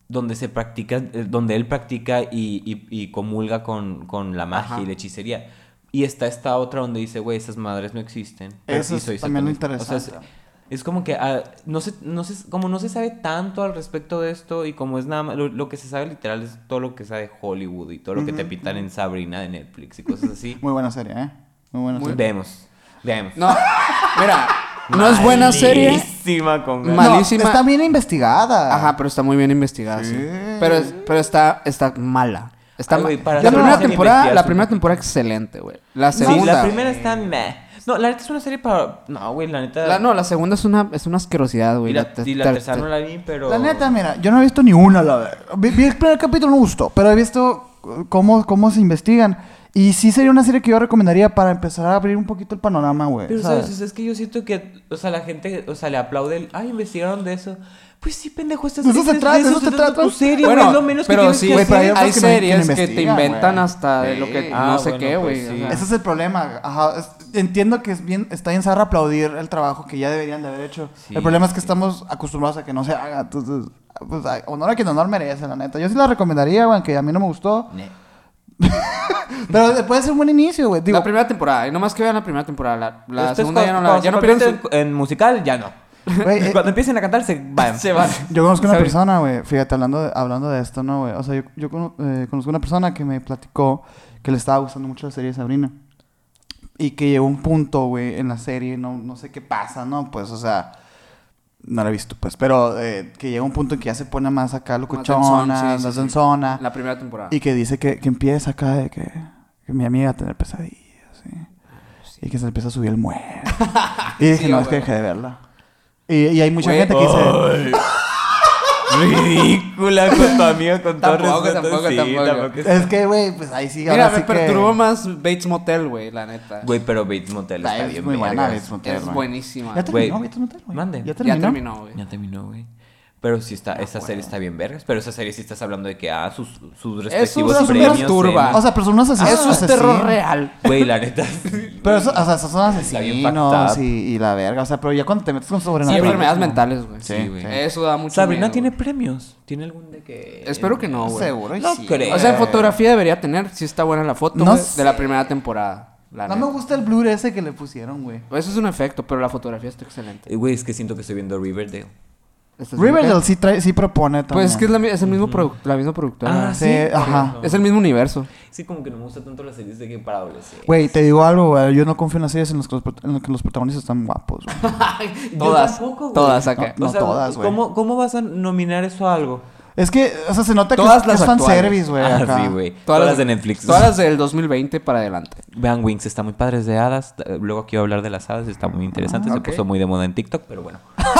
donde se practica, eh, donde él practica y, y- y comulga con, con la magia Ajá. y la hechicería. Y está esta otra donde dice, güey, esas madres no existen. Eso sí es soy también satanista". O sea, es, interesante. es como que ah, no se, no se- como no se sabe tanto al respecto de esto y como es nada más, lo, lo que se sabe literal es todo lo que sabe Hollywood y todo lo que te pintan en Sabrina de Netflix y cosas así. [LAUGHS] Muy buena serie, ¿eh? Muy buena serie. Vemos, vemos. No, mira, no es buena serie. Malísima con ganas. Mal- malísima. No, está bien investigada. Ajá, pero está muy bien investigada, sí. Sí. Pero, es- pero está, está mala. Está Ay, ma- güey, para la hacer primera serie temporada, investigas la primera temporada excelente, güey. La Sí, segunda. la primera está meh. No, la neta es una serie para. No, güey, la neta. la- no, la segunda es una, es una asquerosidad, güey. Y la, te- y la te- tercera te- no la vi, pero. La neta, mira, yo no he visto ni una, la verdad. Vi, vi el primer capítulo, no me gustó, pero he visto cómo, cómo se investigan. Y sí sería una serie que yo recomendaría para empezar a abrir un poquito el panorama, güey. Pero, ¿sabes? ¿sabes? Es que yo siento que. O sea, la gente. O sea, le aplaude el. Ay, investigaron de eso. Pues sí, pendejo, estás De eso se trata, de eso se trata. tu serie, Bueno, es lo menos pero sí, que pero hay hay otros que no- que series que, te inventan hasta de lo que no Ah, sé bueno, qué, pues güey. sí. Ese es el problema. Ajá, es- entiendo que es bien, está bien zarra aplaudir el trabajo que ya deberían de haber hecho. Sí, el problema es que estamos acostumbrados a que no se haga. Entonces, pues, honor a quien honor merece, la neta. Yo sí la recomendaría, güey, aunque a mí no me gustó. Ne. Pero puede ser un buen inicio, güey. Digo, la primera temporada, y nomás que vean la primera temporada. La, la Esto es segunda ya no cuando- la cuando ya se no pierden su- en, musical, ya no. güey, eh, Cuando empiecen a cantar, se van. [LAUGHS] Se van. Yo conozco una persona, güey. Fíjate, hablando de, hablando de esto, ¿no, güey? O sea, yo, yo cono- eh, conozco una persona que me platicó que le estaba gustando mucho la serie de Sabrina. Y que llegó un punto, güey, en la serie, no, no sé qué pasa, ¿no? Pues, o sea, no la he visto, pues. Pero eh, que llega un punto en que ya se pone más acá locochona, más sí. densona. La primera temporada. Y que dice que, que empieza acá de que, que mi amiga a tener pesadillas, ¿sí? Y que se le empieza a subir el muerto. [LAUGHS] y dije, Sí, no, es que dejé de verla. Y, y hay mucha Güey, gente que dice... Ridícula con tu amiga, con todo Tampoco, respeto. tampoco, sí, tampoco. es- Es que, güey, pues ahí sí. Mira, ahora me sí que- perturbó más Bates Motel, güey, la neta. Güey, pero Bates Motel está es bien muy buena. Bates Motel, es buenísima. Ya terminó, Bates Motel, güey. mande. Ya Ya terminó. terminó, güey. Ya terminó, güey. Pero sí está, esa serie está bien vergas. Pero esa serie sí estás hablando de que, ah, sus, sus respectivos eso me premios. perturba. en- O sea, pero son unos asesinos. Eso es terror real. Güey, la neta. sí. [LAUGHS] Pero eso, o sea, esos son Está bien asesinos y, y la verga. O sea, pero ya cuando te metes con Sí, sobrenatural. enfermedades mentales, güey. Sí, güey. Eso da mucho Sabrina miedo, tiene premios. ¿Tiene algún de que.? Espero que no, güey. Seguro, y No sí, creo. O sea, en fotografía debería tener. Sí está buena la foto, No de la primera temporada. la No me gusta el blur ese que le pusieron, güey. Eso es un efecto, pero la fotografía está excelente. Güey, es que siento que estoy viendo Riverdale. ¿Estás viendo Riverdale sí, trae, sí propone también. Pues es que es, la es el mismo produ- la misma productora. Ah, Sí, sí. ajá. Es el mismo universo. Sí, como que no me gusta tanto las series de que para adolescentes. Güey, te digo algo, güey. Yo no confío en las series en las que los, en las que los protagonistas están guapos, güey. [LAUGHS] [LAUGHS] Todas. tampoco, güey. todas acá. No, todas, güey. ¿cómo, ¿Cómo vas a nominar eso a algo? Es que, o sea, se nota que Todas es, las es actuales. fanservice, güey. Ah, acá. sí, güey. Todas, las de Netflix. Todas las del 2020 para adelante. Vean Wings, está muy padres de hadas. Eh, Luego quiero hablar de las hadas, está muy interesante. Ah, Se puso muy de moda en TikTok, pero bueno. [LAUGHS]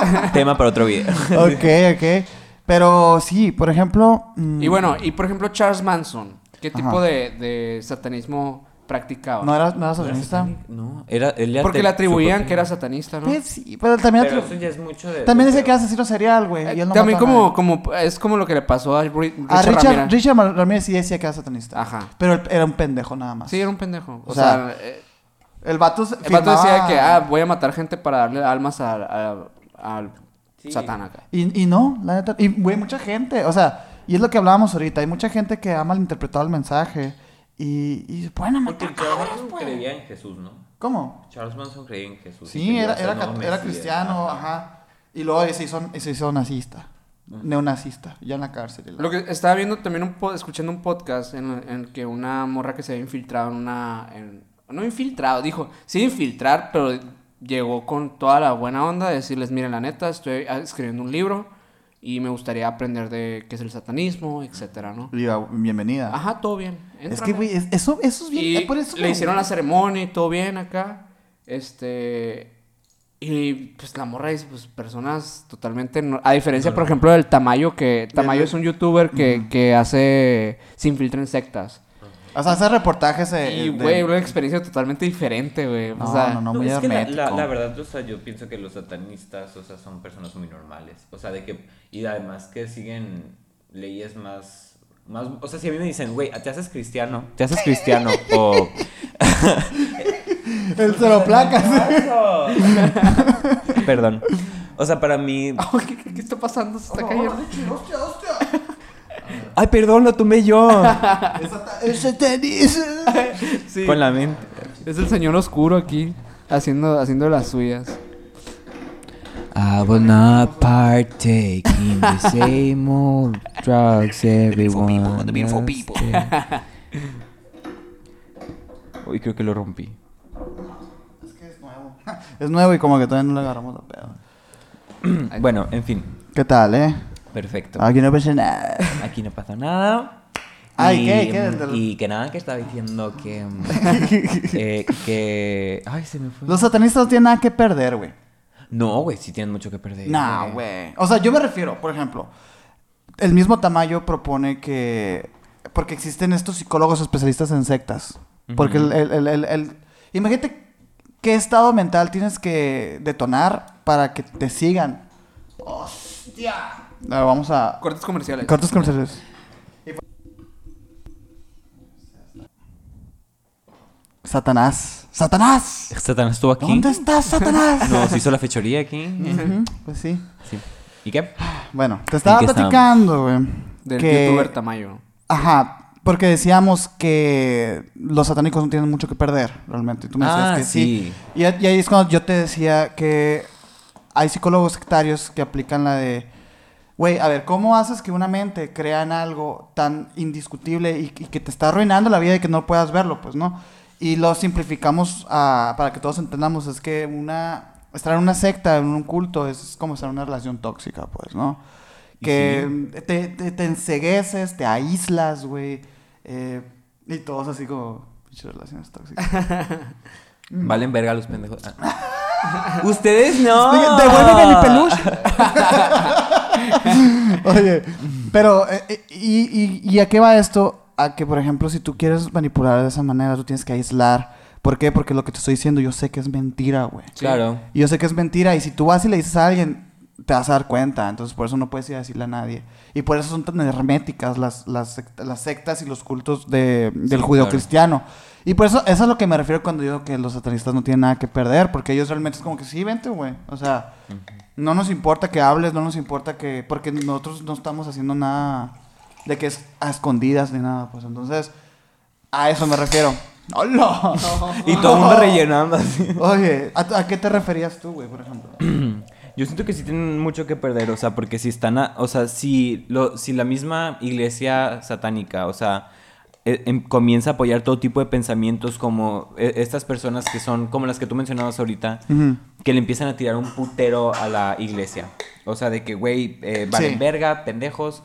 [LAUGHS] Tema para otro video. [LAUGHS] Ok, ok. Pero sí, por ejemplo. mm, Y bueno, y por ejemplo, Charles Manson. ¿Qué tipo de, de satanismo practicaba? ¿No era, no era satanista? No, era... él Porque le atribuían que era satanista, ¿no? Pues sí, pero también. Pero atri- eso ya es mucho de... También de dice que era asesino serial, güey. Eh, y él no También a como, como es como lo que le pasó a Ri- Richard, A Richard, Ramírez. Richard Ramírez sí decía que era satanista. Ajá. Pero él era un pendejo nada más. Sí, era un pendejo. O, O sea, sea, eh, El vato, el vato decía que ah, voy a matar gente para darle almas al, al, al Sí. satán acá. Y, y no, la neta. Y, güey, mucha gente. O sea, y es lo que hablábamos ahorita. Hay mucha gente que ha malinterpretado el mensaje. Y, y pueden Porque. Charles Manson pues. creía en Jesús, ¿no? ¿Cómo? Charles Manson creía en Jesús. Sí, era, era, cat- era cristiano, ajá. Y luego se hizo, se hizo nazista. Neonazista. Ya en la cárcel. la- Lo que estaba viendo también, un po- escuchando un podcast en, en el que una morra que se había infiltrado en una... en- no infiltrado, dijo, sí infiltrar, pero llegó con toda la buena onda de decirles, miren, la neta, estoy ah, escribiendo un libro y me gustaría aprender de qué es el satanismo, etcétera, ¿no? Bienvenida. Ajá, todo bien. Es que, éntrale". güey, es- eso, eso es bien. Y eh, por eso le hicieron la ceremonia y todo bien acá. Este. Y pues la morra dice, pues personas totalmente. no- A diferencia, por ejemplo, del Tamayo, que Tamayo es un youtuber que, que hace. Se infiltra en sectas. O sea, hace reportajes. eh, y, de- güey, una experiencia totalmente diferente, güey. No, o sea, no, no, muy es que la, hermético. la- la verdad, o sea, yo pienso que los satanistas, o sea, son personas muy normales. O sea, de que, y además que siguen leyes más, más, o sea, si a mí me dicen, güey, te haces cristiano, te haces cristiano, o... [LAUGHS] El cero placas. Perdón. O sea, para mí... [LAUGHS] ¿qué, qué- qué está pasando? Se está cayendo. hostia, hostia. Ay, perdón, lo tomé yo. [LAUGHS] Ese tenis. [LAUGHS] Sí. Con la mente. Es el señor oscuro aquí, haciendo, haciendo las suyas. I will not partake in the same old drugs everyone [LAUGHS] Uy, creo que lo rompí. Es que es nuevo. Es nuevo y como que todavía no le agarramos la pedo. [CLEARS THROAT] bueno, en fin. ¿Qué tal, eh? Perfecto. Aquí no pasa nada. Aquí no pasa nada. Ay, y, ¿qué? ¿Qué? Del- y que nada, que estaba diciendo que... mm, [LAUGHS] eh, que... Ay, se me fue. Los satanistas no tienen nada que perder, güey. No, güey, sí tienen mucho que perder. No, güey. O sea, yo me refiero, por ejemplo, el mismo Tamayo propone que. Porque existen estos psicólogos especialistas en sectas. Porque el, el- el- el- el- Imagínate qué estado mental tienes que detonar para que te sigan. Hostia. A ver, vamos a... Cortes comerciales. Cortes comerciales. Satanás. ¡Satanás! Satanás estuvo aquí. ¿Dónde estás, Satanás? [LAUGHS] Nos hizo la fechoría aquí. Pues sí. Sí. ¿Y qué? Bueno, te estaba platicando, güey. Del que- youtuber Tamayo. Ajá, porque decíamos que los satánicos no tienen mucho que perder, realmente. Tú me decías Ah, que sí. Y, y ahí es cuando yo te decía que hay psicólogos sectarios que aplican la de, güey, a ver, ¿cómo haces que una mente crea en algo tan indiscutible y, y que te está arruinando la vida y que no puedas verlo, pues, ¿no? Y lo simplificamos a- para que todos entendamos, es que una, estar en una secta, en un culto, es como estar en una relación tóxica, pues, ¿no? Que te, te, te encegueces, te aíslas, güey. eh, y todos así como, pinches relaciones tóxicas. [LAUGHS] Valen verga los pendejos. [LAUGHS] Ustedes no. Devuélveme mi peluche. [LAUGHS] [LAUGHS] Oye, pero, eh, eh, y, y- y a qué va esto? A que, por ejemplo, si tú quieres manipular de esa manera, tú tienes que aislar. ¿Por qué? Porque lo que te estoy diciendo, yo sé que es mentira, güey. Claro. Y yo sé que es mentira. Y si tú vas y le dices a alguien, te vas a dar cuenta. Entonces, por eso no puedes ir a decirle a nadie. Y por eso son tan herméticas las, las, las sectas y los cultos de, del Sí, judeocristiano. Y por eso, eso es a lo que me refiero cuando digo que los satanistas no tienen nada que perder. Porque ellos realmente es como que sí, vente, güey. O sea, no nos importa que hables, no nos importa que... Porque nosotros no estamos haciendo nada de que es a escondidas ni nada. Pues entonces, a eso me refiero. ¡Hola! [LAUGHS] Y todo el mundo rellenando así. Oye, ¿a, a qué te referías tú, güey, por ejemplo? [CLEARS THROAT] Yo siento que sí tienen mucho que perder, o sea, porque si están, a- o sea, si, lo, si la misma iglesia satánica, o sea, e- em- comienza a apoyar todo tipo de pensamientos como e- estas personas que son como las que tú mencionabas ahorita, que le empiezan a tirar un putero a la iglesia. O sea, de que, güey, eh, valen Sí. verga, pendejos.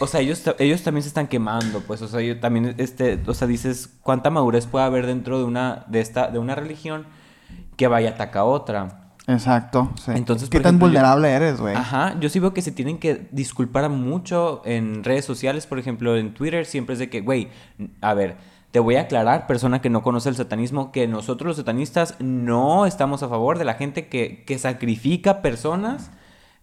O sea, ellos, ellos también se están quemando, pues, o sea, yo también, este, o sea, dices, ¿cuánta madurez puede haber dentro de una, de esta, de una religión que vaya a atacar a otra? Exacto, sí. Entonces, ¿Qué tan ejemplo, yo- vulnerable eres, güey? Ajá, yo sí veo que se tienen que disculpar mucho en redes sociales, por ejemplo, en Twitter, siempre es de que, güey, a ver, te voy a aclarar, persona que no conoce el satanismo, que nosotros los satanistas no estamos a favor de la gente que, que sacrifica personas,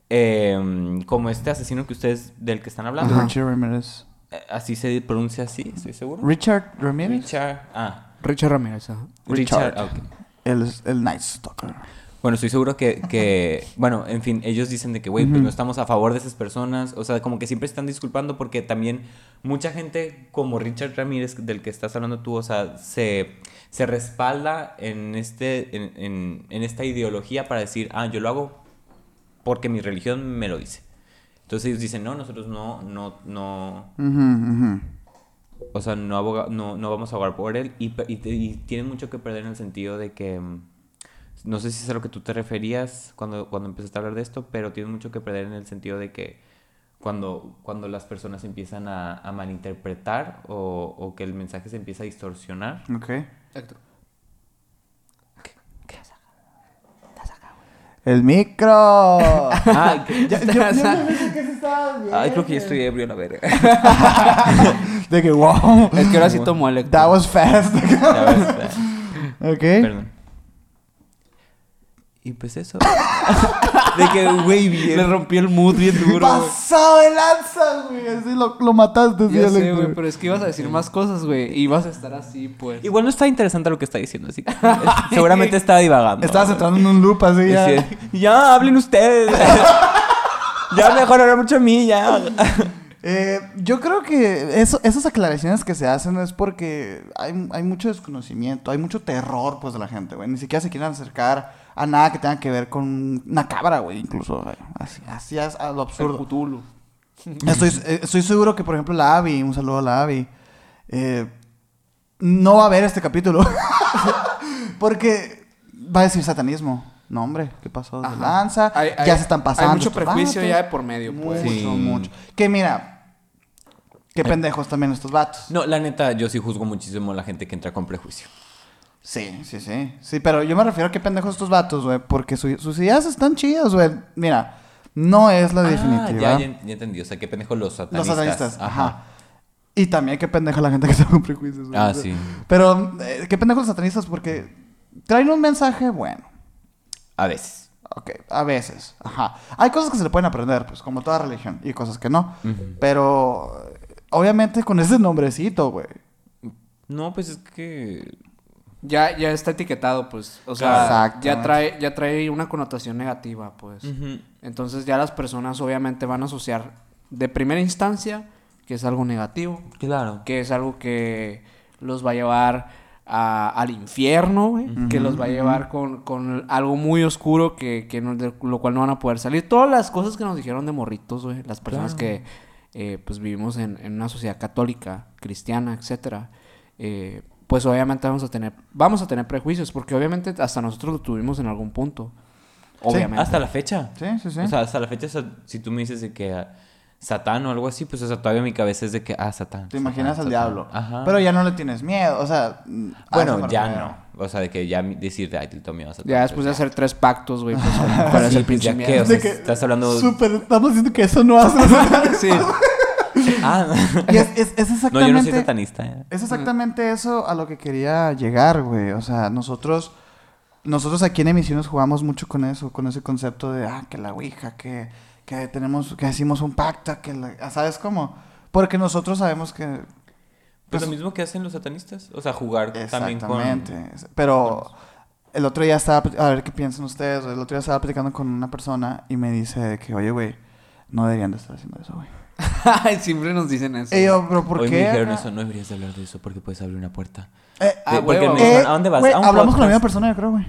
eh, como este asesino que ustedes, del que están hablando. Richard Ramírez. Eh, Así se pronuncia así, estoy seguro. Richard Ramírez. Richard, ah, Richard Ramírez. ajá. Richard, Richard. ah, ok. El, el Night Stalker. Bueno, estoy seguro que, que bueno, en fin, ellos dicen de que, güey, pues no estamos a favor de esas personas, o sea, como que siempre están disculpando porque también mucha gente como Richard Ramírez, del que estás hablando tú, o sea, se, se respalda en, este, en, en, en esta ideología para decir, ah, yo lo hago porque mi religión me lo dice. Entonces ellos dicen, no, nosotros no, no, no, o sea, no, aboga- no, no vamos a abogar por él. Y, y, y tienen mucho que perder en el sentido de que, no sé si es a lo que tú te referías cuando, cuando empezaste a hablar de esto, pero tienen mucho que perder en el sentido de que cuando, cuando las personas empiezan a, a malinterpretar o, o que el mensaje se empieza a distorsionar. Ok. Exacto. El micro. Ah, yo, yo me pensé que se estaba bien. ay, creo que ya estoy ebrio, la verga. [LAUGHS] De que, wow. Es que ahora sí tomo electro. That was fast. Ya ves, [LAUGHS] ok. Perdón. Y pues eso. [LAUGHS] de que, güey, bien. Le rompí el mood bien duro. Pasado de lanza, güey. Así lo, lo mataste, sí, Ya sé, güey, pero es que ibas a decir más cosas, güey. Y ibas a estar así, pues. Igual no está interesante lo que está diciendo, así que [LAUGHS] seguramente está divagando. Estabas entrando en un loop así ya. Sí. Ya, hablen ustedes. [LAUGHS] ya mejor hablar mucho a mí, ya. Eh, yo creo que eso, esas aclaraciones que se hacen es porque hay, hay mucho desconocimiento, hay mucho terror, pues, de la gente, güey. Ni siquiera se quieren acercar a nada que tenga que ver con una cabra, güey, incluso. güey. Así, así es a lo absurdo. [LAUGHS] Estoy, eh, estoy seguro que, por ejemplo, la Abby, un saludo a la Abby, eh, no va a ver este capítulo. [LAUGHS] porque va a decir satanismo. No, hombre, ¿qué pasó? De lanza. Hay- hay- ya se están pasando. Hay mucho prejuicio vatos. ya de por medio, pues. Mucho, Sí. mucho. Que mira, qué pendejos también estos vatos. No, la neta, yo sí juzgo muchísimo a la gente que entra con prejuicio. Sí, sí, sí. Sí, pero yo me refiero a qué pendejos estos vatos, güey. Porque su- sus ideas están chidas, güey. Mira, no es la Ah, definitiva. ya, entendí. O sea, qué pendejo los Los satanistas. satanistas, ajá. Y también qué pendeja la gente que está con prejuicios. güey. Ah, sí. Pero, eh, qué pendejos los satanistas porque traen un mensaje bueno. A veces. Ok, a veces. Ajá. Hay cosas que se le pueden aprender, pues, como toda religión, y cosas que no. Pero, obviamente, con ese nombrecito, güey. No, pues es que... Ya, ya está etiquetado, pues. O sea, ya trae, ya trae una connotación negativa, pues. Entonces ya las personas obviamente van a asociar de primera instancia que es algo negativo, Claro. que es algo que los va a llevar a- al infierno, que los va a llevar con, con algo muy oscuro que, que no- de lo cual no van a poder salir. Todas las cosas que nos dijeron de morritos, güey, las personas Claro. que eh, pues vivimos en, en una sociedad católica, cristiana, etcétera, eh, pues obviamente vamos a tener, vamos a tener prejuicios, porque obviamente hasta nosotros lo tuvimos en algún punto. Obviamente. Hasta la fecha. Sí, sí, sí. O sea, hasta la fecha, o sea, si tú me dices de que ah, Satán o algo así, pues, o sea, todavía mi cabeza es de que, ah, Satán. Te imaginas Satán, al Satán. diablo. Ajá. Pero ya no le tienes miedo, o sea... Bueno, ya no. O sea, de que ya mi- decirte, ay, te tomé a Satán. Ya después de hacer tres pactos, güey, pues, ¿cuál es [LAUGHS] Sí, el pues, pinche miedo? qué, o sea, De que- estás hablando... Súper, estamos diciendo que eso no hace. [LAUGHS] Sí. [LAUGHS] Ah, y es, es, es exactamente... [LAUGHS] no, yo no soy satanista. eh. Es exactamente eso a lo que quería llegar, güey. O sea, nosotros, nosotros aquí en emisiones jugamos mucho con eso, con ese concepto de, ah, que la ouija, que, que tenemos, que hicimos un pacto, que la... ¿Sabes cómo? Porque nosotros sabemos que... Pues Pues- lo mismo que hacen los satanistas. O sea, jugar también con... Exactamente. Pero el otro día estaba, a ver qué piensan ustedes, el otro día estaba platicando con una persona y me dice que, oye, güey, no deberían de estar haciendo eso, güey. [LAUGHS] Siempre nos dicen eso. Y yo, pero ¿por Hoy qué? me dijeron eso, no deberías de hablar de eso porque puedes abrir una puerta. Eh, Ah, Sí, porque huevo. me dijeron, eh, ¿a dónde vas? güey, a un hablamos con la misma persona, yo creo, güey.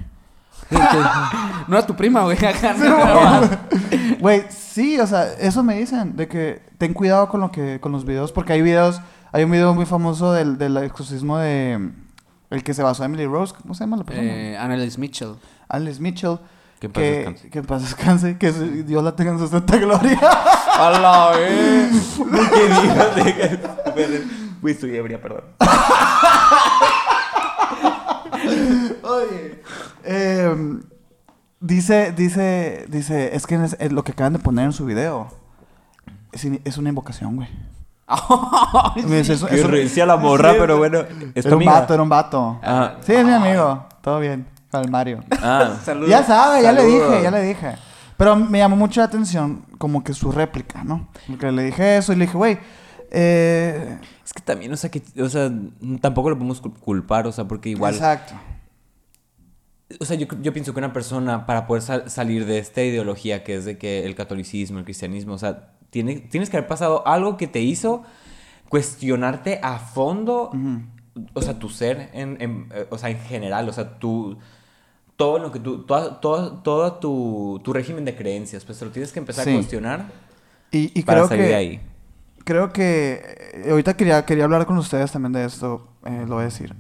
[LAUGHS] No era tu prima, güey. acá, [LAUGHS] Sí, no. Güey, sí, o sea, eso me dicen, de que ten cuidado con lo que, con los videos, porque hay videos, hay un video muy famoso del, del exorcismo de, el que se basó en Emily Rose, ¿cómo se llama la persona? Eh, Annalise Mitchell. Alice Mitchell. Que en paz que, descanse. que en paz descanse, que Dios la tenga en su santa gloria. A la vez. [LAUGHS] ¿Qué digas? Güey, estoy ebria, perdón. Oye, eh, dice, dice, dice, es que es, es lo que acaban de poner en su video es, es una invocación, güey. [LAUGHS] Es- es recia la morra, pero bueno. ¿Es Era un amiga? vato, era un vato. Ah. Sí, es mi amigo. Todo bien. El Mario. Ah. [LAUGHS] Saludos. Ya sabe, ya le dije, ya le dije. Pero me llamó mucho la atención como que su réplica, ¿no? Porque le dije eso y le dije, güey, eh... Es que también, o sea, que, o sea, tampoco lo podemos cul- culpar, o sea, porque igual, Exacto. o sea, yo, yo pienso que una persona para poder sal- salir de esta ideología que es de que el catolicismo, el cristianismo, o sea, tiene, tienes que haber pasado algo que te hizo cuestionarte a fondo, o sea, tu ser, en, en, eh, o sea, en general, o sea, tu, todo lo que tú, toda, toda, todo tu, tu régimen de creencias, pues te lo tienes que empezar Sí. a cuestionar Y, y para creo salir que... de ahí. Creo que eh, ahorita quería, quería hablar con ustedes también de esto, eh, lo voy a decir.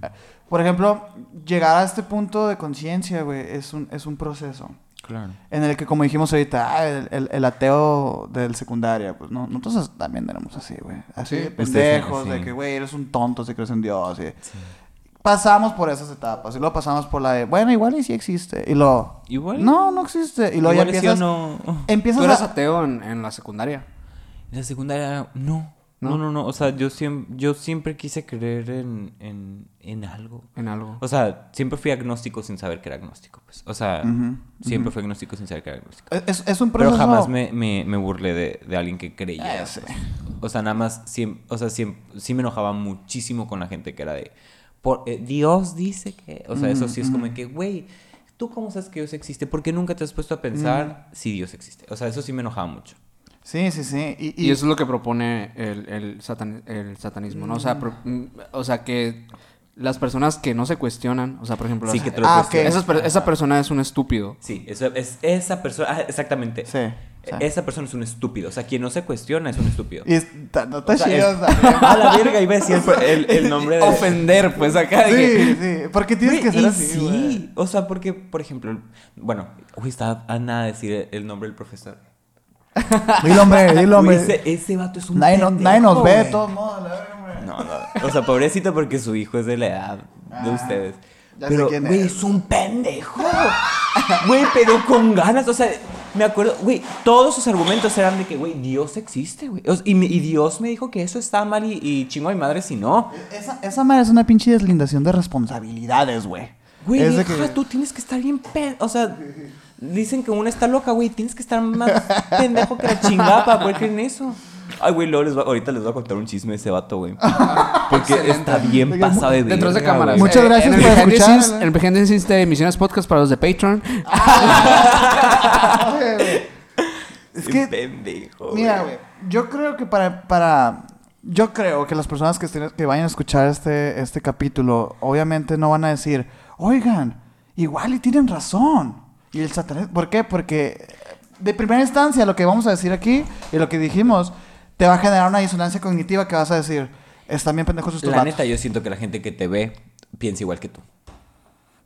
Por ejemplo, llegar a este punto de conciencia, güey, es un, es un proceso. Claro. En el que, como dijimos ahorita, ah, el, el- el ateo del secundaria, pues no, nosotros también éramos así, güey. Así Sí. pendejos, de sí. que, güey, eres un tonto si crees en Dios. y- Pasamos por esas etapas y luego pasamos por la de, bueno, igual y sí existe. Y luego, Igual. no, no existe. Y luego ya sí empiezas, no. empiezas ¿Tú eras a... ateo en, en la secundaria? En la secundaria, no. ¿No? No, no, no. O sea, yo siempre, yo siempre quise creer en, en, en algo. En algo. O sea, siempre fui agnóstico sin saber que era agnóstico. Pues. O sea, siempre fui agnóstico sin saber que era agnóstico. Es, es un Pero proceso... jamás me, me, me burlé de, de alguien que creía. Eh, sí. pues. O sea, nada más, siem- o sea, siem- sí me enojaba muchísimo con la gente que era de, por, eh, Dios dice que, o sea, eso sí es como que, güey, ¿tú cómo sabes que Dios existe? Porque nunca te has puesto a pensar si Dios existe. O sea, eso sí me enojaba mucho. Sí, sí, sí. Y, Y, eso es lo que propone el, el, satan- el satanismo, ¿no? O sea, pro- mm, o sea, que las personas que no se cuestionan, o sea, por ejemplo, Sí, las- que te lo Ah, cuestiones. esas esa persona es un estúpido. Sí, eso es esa persona, ah, exactamente. Sí, Esa persona es un estúpido. O sea, quien no se cuestiona es un estúpido. Y está, no está O sea, chido, es- [LAUGHS] a la verga iba a decir el, el- nombre de... Ofender, pues acá. Sí, sí. Porque tienes que ser y así, sí, güey. o sea, porque, por ejemplo, bueno, uy, estaba a nada de decir el nombre del profesor. [LAUGHS] Dilo, hombre, dilo, hombre. ese, ese vato es un Nadie, no- nadie nos ve, de todos modos, la verga, güey. No, no, o sea, pobrecito porque su hijo es de la edad de Ah, ustedes. ya sé Pero, quién güey, es. es un pendejo. Güey, pero con ganas, o sea, me acuerdo, güey, todos sus argumentos eran de que, güey, Dios existe, güey. Y, Dios me dijo que eso está mal y, y chingo a mi madre si no. Esa, esa madre es una pinche deslindación de responsabilidades, güey. Güey, es de que... tú tienes que estar bien pe... O sea, Dicen que una está loca, güey. Tienes que estar más [LAUGHS] pendejo que la chingada para poder creer en eso. Ay, güey, luego les va- ahorita les voy a contar un chisme de ese vato, güey. [LAUGHS] Porque está bien pasado de Detrás de verga, cámaras. Muchas Eh, gracias por escuchar. scenes- El behind the scenes de Misiones Podcast para los de Patreon. es Qué que, pendejo. mira, güey, yo creo que para, para, yo creo que las personas que, estén- que vayan a escuchar este, este capítulo, obviamente no van a decir, oigan, igual y tienen razón. Y el satanás, ¿por qué? Porque de primera instancia lo que vamos a decir aquí y lo que dijimos, te va a generar una disonancia cognitiva que vas a decir, están bien pendejos estos La vatos". neta, yo siento que la gente que te ve piensa igual que tú.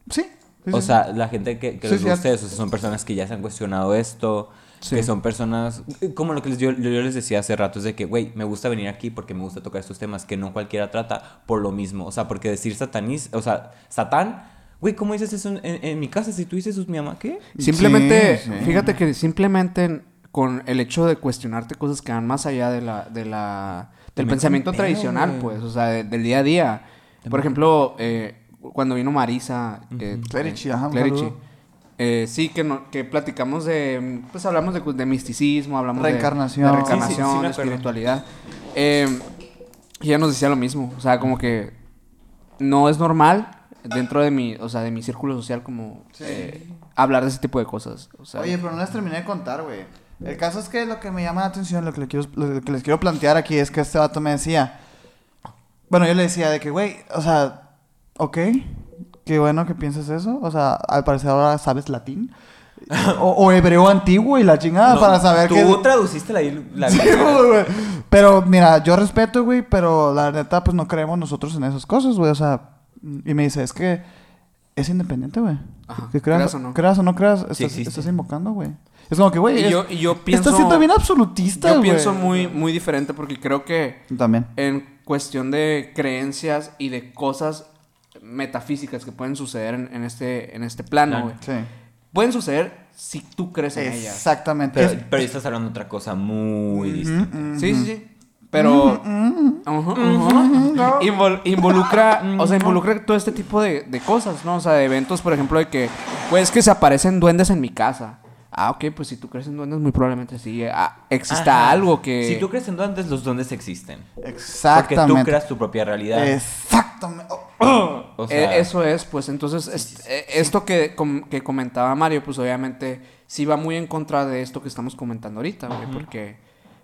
Sí. sí, O sí. sea, la gente que, que Sí, les sí, gusta eso, o sea, son personas que ya se han cuestionado esto, Sí. que son personas, como lo que les, yo, yo les decía hace rato, es de que, güey, me gusta venir aquí porque me gusta tocar estos temas que no cualquiera trata por lo mismo. O sea, porque decir satanis, o sea, satán, güey, ¿cómo dices eso en, en- en mi casa? Si tú dices eso, mi mamá, ¿qué? Simplemente, Sí, sí. fíjate que simplemente con el hecho de cuestionarte cosas que van más allá de la, de la, del pensamiento tradicional, pues, o sea, de- del día a día. Por ejemplo, eh, cuando vino Marisa, eh, Clerici, eh, ajá, un Clerici, eh, sí, que, no, que platicamos de, pues hablamos de, de misticismo, hablamos de- Reencarnación. de, Sí, sí, sí, reencarnación, sí me de espiritualidad. Eh, y ella nos decía lo mismo, o sea, como que no es normal dentro de mi, o sea, de mi círculo social como eh, hablar de ese tipo de cosas. O sea, Oye, pero no les terminé de contar, güey. El caso es que lo que me llama la atención, lo que, le quiero, lo que les quiero plantear aquí es que este vato me decía. Bueno, yo le decía de que, güey, o sea, ok, qué bueno que pienses eso. O sea, al parecer ahora sabes latín. o, o hebreo antiguo y la chingada No, para saber tú que. traduciste la, la Sí, güey. Pero mira, yo respeto, güey, pero la neta, pues no creemos nosotros en esas cosas, güey. O sea, y me dice, es que es independiente, güey. Que creas, creas o no. creas o no creas, estás, existe. estás invocando, güey. Es como que, güey, es- yo- pienso- estás siendo bien absolutista, yo pienso muy, muy diferente porque creo que También. en cuestión de creencias y de cosas metafísicas que pueden suceder en, en este, en este plano, güey. Sí. Pueden suceder si tú crees en ellas. Exactamente. Pero, pero ahí estás hablando de otra cosa muy distinta. Sí, sí, sí. Pero. Invol- involucra, o sea, involucra todo este tipo de, de cosas, ¿no? O sea, de eventos, por ejemplo, de que, pues, que se aparecen duendes en mi casa. Ah, ok, pues si tú crees en duendes, muy probablemente sí ah, exista Ajá. algo que... Si tú crees en duendes, los duendes existen. Porque Exactamente. tú creas tu propia realidad. Exactamente. Oh, O sea, Eh, eso es, pues entonces, es- eh, esto que, com- que comentaba Mario, pues obviamente sí va muy en contra de esto que estamos comentando ahorita, güey, porque,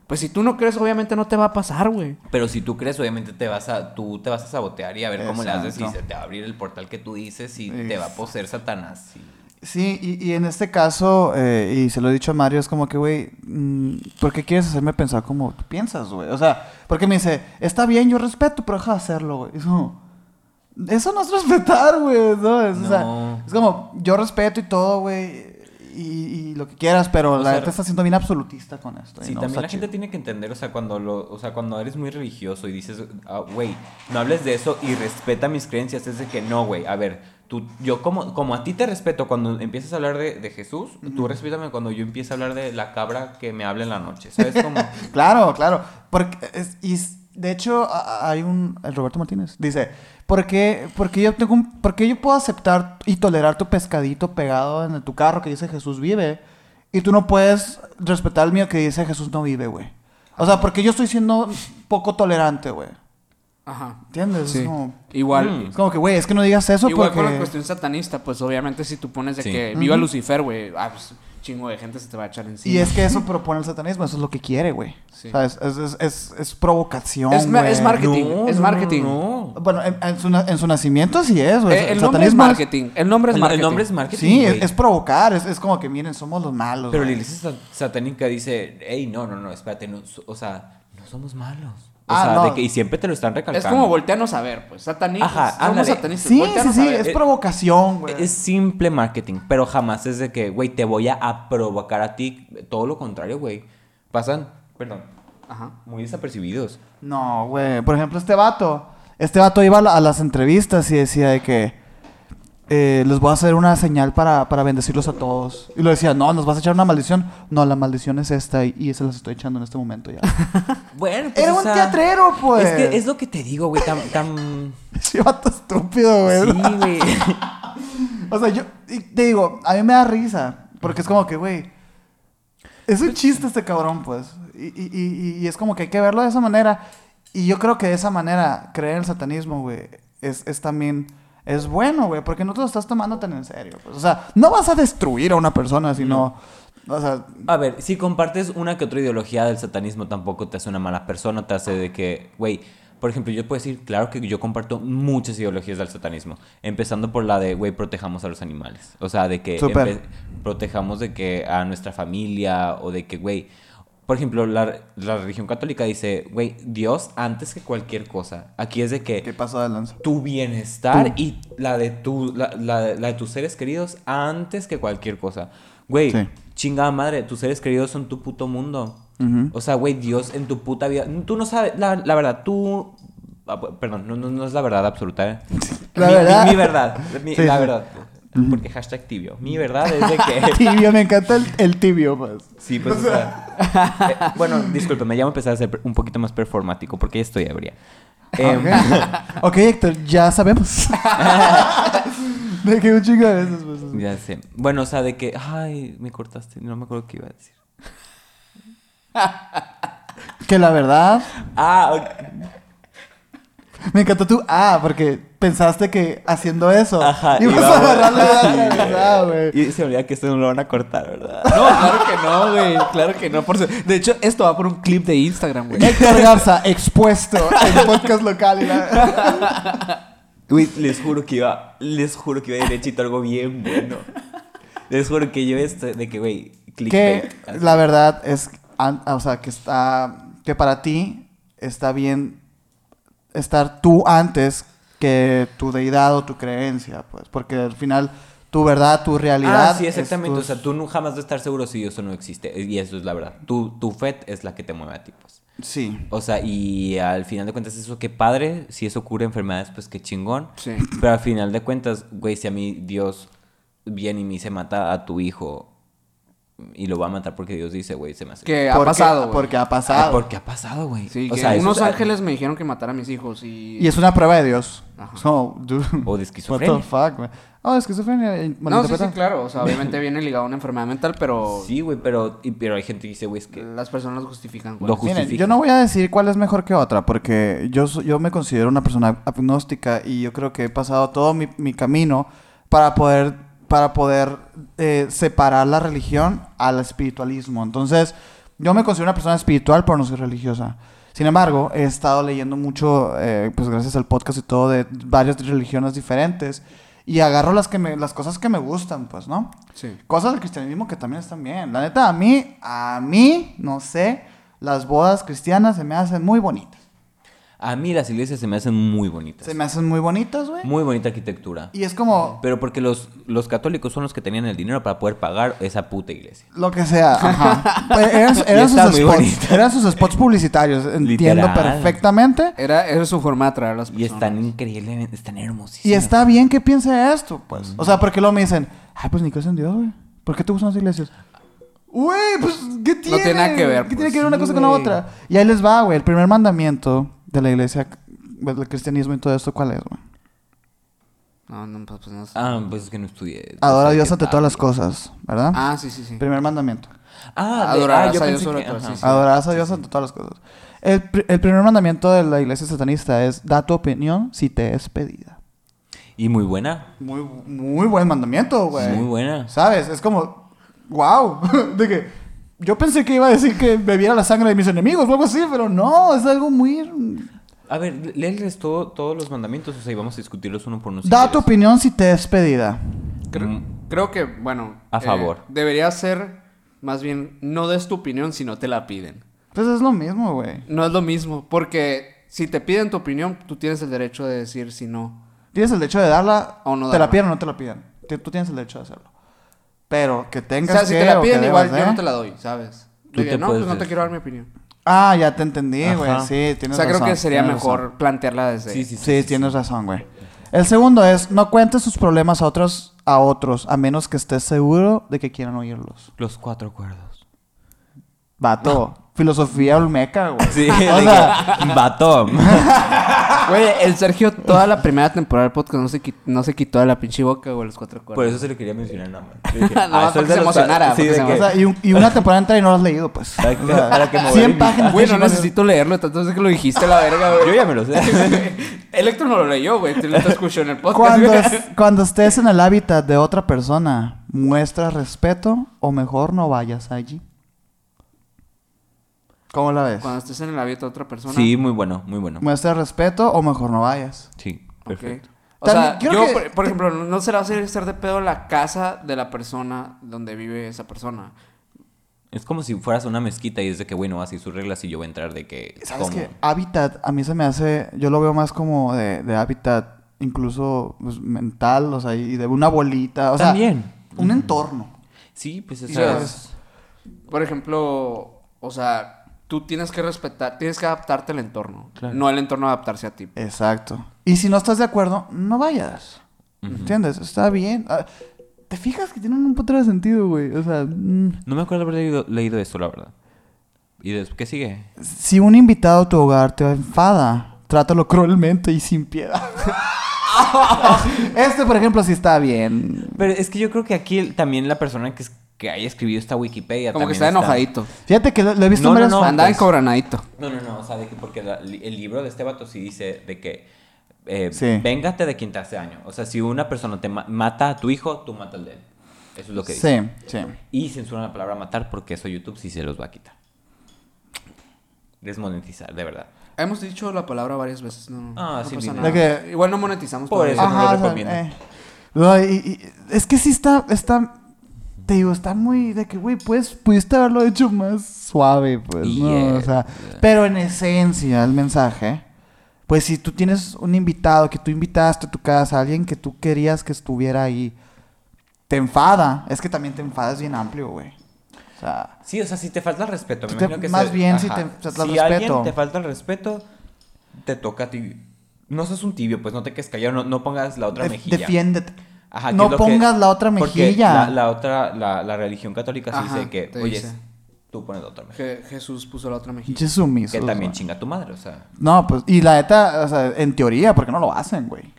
pues si tú no crees, obviamente no te va a pasar, güey. Pero si tú crees, obviamente te vas a, tú te vas a sabotear y a ver cómo le haces y se te va a abrir el portal que tú dices y te va a poseer Satanás. y- Sí, y, y en este caso, eh, y se lo he dicho a Mario, es como que, güey, mm, ¿por qué quieres hacerme pensar como tú piensas, güey? O sea, porque me dice, está bien, yo respeto, pero deja de hacerlo, güey. Es como, eso no es respetar, güey, ¿no? Es, o sea, es como, yo respeto y todo, güey, y, y lo que quieras, pero O la neta está siendo bien absolutista con esto. y Sí, no también la gente tiene que entender, o sea, cuando lo, o sea, cuando eres muy religioso y dices, ah, güey, no hables de eso y respeta mis creencias, es de que no, güey, a ver, tú, yo como, como a ti te respeto cuando empiezas a hablar de, de Jesús, tú respétame cuando yo empiezo a hablar de la cabra que me habla en la noche. [LAUGHS] Claro, claro. Porque, es- y de hecho, hay un. El Roberto Martínez dice: ¿por qué, porque yo tengo un, por qué yo puedo aceptar y tolerar tu pescadito pegado en tu carro que dice Jesús vive? Y tú no puedes respetar el mío que dice Jesús no vive, güey. O sea, porque yo estoy siendo poco tolerante, güey. Ajá. ¿Entiendes? Sí. Es, como, Igual. Mm. es como que, güey, es que no digas eso Igual porque. con la cuestión satanista, pues obviamente si tú pones de Sí. que viva Lucifer, güey, ah, pues chingo de gente se te va a echar encima. Y es que eso propone el satanismo, eso es lo que quiere, güey. Sí. ¿Sabes? Es, es, es, es provocación. Es ma- es marketing. es marketing. No, Bueno, en, en su, na- en su nacimiento sí es, güey. Eh, el nombre es marketing. El nombre es el marketing. nombre es marketing. Sí, es, provocar, es, es como que miren, somos los malos. Pero la güey. iglesia sa- satánica dice, hey, no, no, no, espérate, no, so- o sea, no somos malos. O Ah, sea, no. de que, y siempre te lo están recalcando. Es como volteanos a ver, pues. Satanistas. Ajá, somos satanistas. Sí, sí, sí, es provocación, güey. Es simple marketing, pero jamás es de que, güey, te voy a, provocar a ti. Todo lo contrario, güey. Pasan, perdón, Ajá. muy desapercibidos. No, güey. Por ejemplo, este vato. Este vato iba a las entrevistas y decía de que eh, les voy a hacer una señal para, para bendecirlos a todos. Y lo decía, no, nos vas a echar una maldición. No, la maldición es esta y, y se las estoy echando en este momento ya. [LAUGHS] Bueno, pues, Era o un teatrero, pues. Es que es lo que te digo, güey, tan... tan... [LAUGHS] Estúpido, güey. Sí, güey. [LAUGHS] O sea, yo y te digo, a mí me da risa Porque es como que, güey, es un chiste este cabrón, pues. Y, y- y- y es como que hay que verlo de esa manera. Y yo creo que de esa manera, creer en el satanismo, güey, es, es también... Es bueno, güey, porque no te lo estás tomando tan en serio. Pues. O sea, no vas a destruir a una persona, sino... O sea, A ver, si compartes una que otra ideología del satanismo, tampoco te hace una mala persona, te hace de que, güey, por ejemplo, yo puedo decir, claro que yo comparto muchas ideologías del satanismo, empezando por la de, güey, protejamos a los animales, o sea, de que protejamos de que a nuestra familia, o de que, güey, por ejemplo, la, la religión católica dice, güey, Dios antes que cualquier cosa, aquí es de que ¿qué pasó de lanza? tu bienestar Tú. y la de, tu, la, la- la de tus seres queridos antes que cualquier cosa. Güey, Sí. chingada madre, tus seres queridos son tu puto mundo. O sea, güey, Dios en tu puta vida. Tú no sabes, la, la verdad, tú. ah, Perdón, no, no, no es la verdad absoluta, ¿eh? [LAUGHS] La mi, mi- verdad. Mi, verdad. mi- Sí, la sí. verdad. Porque hashtag tibio. Mi verdad es de que. [LAUGHS] Tibio, me encanta el, el tibio, pues. Sí, pues, o sea. eh, bueno, discúlpeme, ya a empezar a ser un poquito más performático porque ya estoy ebria. Em, [LAUGHS] Ok, Héctor, ya sabemos. [LAUGHS] de que un chingo de veces, pues. Ya sé. Bueno, o sea, de que, ay, me cortaste, no me acuerdo qué iba a decir. Que la verdad, Ah, ok. [LAUGHS] me encantó tú. Ah, porque pensaste que haciendo eso Ajá, [LAUGHS] ibas iba a a- agarrarle la verdad, güey. y se olvida que esto no lo van a cortar, ¿verdad? [LAUGHS] No, claro que no, güey. Claro que no. Por su- De hecho, esto va por un clip de Instagram, güey. Héctor Garza, expuesto en podcast local. y la- Güey, les juro que iba, les juro que iba derechito algo bien bueno. Les juro que yo esto de que, güey, Que la verdad es, o sea, que está, que para ti está bien estar tú antes que tu deidad o tu creencia, pues, porque al final tu verdad, tu realidad. Ah, sí, exactamente. tus- O sea, tú no, jamás vas a estar seguro si eso no existe. Y eso es la verdad. Tu, tu fe es la que te mueve a ti, pues. Sí. O sea, y al final de cuentas, eso qué padre. Si eso cura enfermedades, pues qué chingón. Sí. Pero al final de cuentas, güey, si a mí Dios viene y me dice mata a tu hijo y lo va a matar porque Dios dice, güey, se me hace. Que ha Porque- pasado. Porque ha Ah, pasado. porque ha pasado, güey. Sí, o que sea, unos es- ángeles me dijeron que matara a mis hijos y... Y es una prueba de Dios. Ajá. So, dude, O de What esquizofrenia. the fuck, güey. Oh, esquizofrenia. eh, No, sí, sí, claro. O sea, [LAUGHS] obviamente viene ligado a una enfermedad mental, pero... Sí, güey, pero, y- pero hay gente que dice, güey, es que. Las personas lo justifican, güey. Lo Miren, justifica. yo no voy a decir cuál es mejor que otra, porque yo, yo me considero una persona agnóstica y yo creo que he pasado todo mi, mi camino para poder, para poder eh, separar la religión al espiritualismo. Entonces, yo me considero una persona espiritual, pero no soy religiosa. Sin embargo, he estado leyendo mucho, eh, pues gracias al podcast y todo, de varias religiones diferentes. Y agarro las, que me, las cosas que me gustan, pues, ¿no? Sí. Cosas del cristianismo que también están bien. La neta, a mí, a mí, no sé, las bodas cristianas se me hacen muy bonitas. A mí las iglesias se me hacen muy bonitas. Se me hacen muy bonitas, güey. Muy bonita arquitectura. Y es como Pero porque los, los católicos son los que tenían el dinero para poder pagar esa puta iglesia. lo que sea. Ajá. [LAUGHS] Pues, eran eran sus spots. bonita. Eran sus spots publicitarios. [LAUGHS] Entiendo Literal. perfectamente. Era, era su forma de atraer a las Y personas. están increíbles, están hermosísimos. Y está bien que piense esto, pues. O sea, porque luego me dicen, ay, pues ni crees en Dios, güey. ¿Por qué te gustan las iglesias? Güey, pues, ¿qué tiene? tiene nada que ver, ¿Qué pues, tiene que ver una sí, cosa con la otra? Y ahí les va, güey. El primer mandamiento de la iglesia, del cristianismo y todo esto, ¿cuál es, güey? No, no, pues, pues no sé. Ah, pues es que no estudié. Adora a sé Dios ante todas las cosas, ¿verdad? Ah, sí, sí, sí. Primer mandamiento. Ah, de- Adorarás ah, a Dios sobre que- todo, sí, sí. Adorarás a Dios ante todas las cosas. El, el primer mandamiento de la iglesia satanista es, da tu opinión si te es pedida. Y muy buena. Muy, muy buen mandamiento, güey. Muy buena. ¿Sabes? Es como, wow. de que yo pensé que iba a decir que bebiera la sangre de mis enemigos o algo así, pero no, es algo muy... A ver, léeles todo, todos los mandamientos, o sea, y vamos a discutirlos uno por uno. si Da tu opinión si te es pedida. Creo, Mm. creo que, bueno... A eh, favor. debería ser, más bien, no des tu opinión si no te la piden. Pues es lo mismo, güey. No es lo mismo, porque si te piden tu opinión, tú tienes el derecho de decir si no. Tienes el derecho de darla, O no te la darla. piden o no te la piden. Tú tienes el derecho de hacerlo. Pero que O tengas sea, si que te la o que piden, igual debas yo no te la doy, ¿sabes? Tú que, te no, pues puedes no te decir. quiero dar mi opinión. Ah, ya te entendí, güey. Sí, O tienes sea, creo razón, que sería tienes mejor razón. plantearla desde... Sí, sí, sí. Sí, tienes razón, güey. El segundo es, no cuentes tus problemas a otros, a otros, a menos que estés seguro de que quieran oírlos. Los cuatro acuerdos. Vato. Filosofía olmeca, güey. Sí, [LAUGHS] O sea, vato. [LAUGHS] Güey, el Sergio toda la primera temporada del podcast no se, qui- no se quitó de la pinche boca, güey, los cuatro cuernos. Por eso se lo quería mencionar [LAUGHS] nada más. Dije, No, ah, para que se emocionara, Sí, que de se que- o sea, y, un- y una temporada entera y no lo has leído, pues. Para que- O sea, para que me 100 vuelva páginas. Güey, no necesito leerlo, tanto es que lo dijiste la verga, güey. Yo ya me lo sé. El Héctor no lo leyó, güey. Tú lo escuchó en el podcast. Cuando, es- cuando estés en el hábitat de otra persona, ¿muestra respeto o mejor no vayas allí? ¿Cómo la ves? Cuando estés en el hábito de otra persona. Sí, muy bueno, muy bueno. ¿Muestra respeto o mejor no vayas? Sí, perfecto. O También sea, yo, que- por, por ejemplo, no se le va a hacer estar de pedo la casa de la persona donde vive esa persona. Es como si fueras a una mezquita y es de que, bueno, así sus reglas y yo voy a entrar de que... ¿Sabes ¿cómo? qué? Hábitat, a mí se me hace, yo lo veo más como de, de hábitat, incluso pues, mental, o sea, y de una bolita, o sea, También. un entorno. Sí, pues eso es... Por ejemplo, o sea, tú tienes que respetar, tienes que adaptarte al entorno. Claro. No el entorno adaptarse a ti. Exacto. Y si no estás de acuerdo, no vayas. ¿Entiendes? Está bien. Ah, ¿Te fijas que tienen un puto de sentido, güey? O sea, mm, No me acuerdo haber leído, leído esto, la verdad. ¿Y después qué sigue? si un invitado a tu hogar te enfada, trátalo cruelmente y sin piedad. [LAUGHS] este, por ejemplo, sí está bien. Pero es que yo creo que aquí también la persona que, es- que haya escribido esta Wikipedia Como que está enojadito. Fíjate que lo, lo he visto No, en no, varias no. Andaba encobranadito. No, no, no, o sea, de que porque la- el libro de este vato sí dice de que eh, Sí. véngate de quien te hace daño. O sea, si una persona te ma- mata a tu hijo, tú matas al de él. Eso es lo que dice. Sí, sí. Y censuran la palabra matar porque eso YouTube sí se los va a quitar. Desmonetizar, de verdad. Hemos dicho la palabra varias veces, no, Ah, no sí, pasa nada. Que- Igual no monetizamos Por eso. no lo o sea, recomiendo. eh. No, y- y- es que sí está, está, te digo, está muy de que, güey, pues, pudiste haberlo hecho más suave, pues, ¿no? Yeah. O sea, pero en esencia, el mensaje, pues si tú tienes un invitado que tú invitaste a tu casa, alguien que tú querías que estuviera ahí, te enfada, es que también te enfadas bien amplio, güey. O sea, Sí, o sea, si te falta el respeto. Me te- imagino que más bien si te falta el Si respeto. alguien te falta el respeto, te toca a ti. No seas un tibio, pues no te quedes callado, no, no pongas la otra def- mejilla. defiéndete. Ajá, no que- pongas la otra porque mejilla. La, la otra, la, la religión católica sí Ajá, dice que, oye, dice. tú pones la otra mejilla. Je- Jesús puso la otra mejilla. Pinches sumisos, Que también chinga tu madre, o sea. No, pues, y la neta, o sea, en teoría, porque no lo hacen, güey.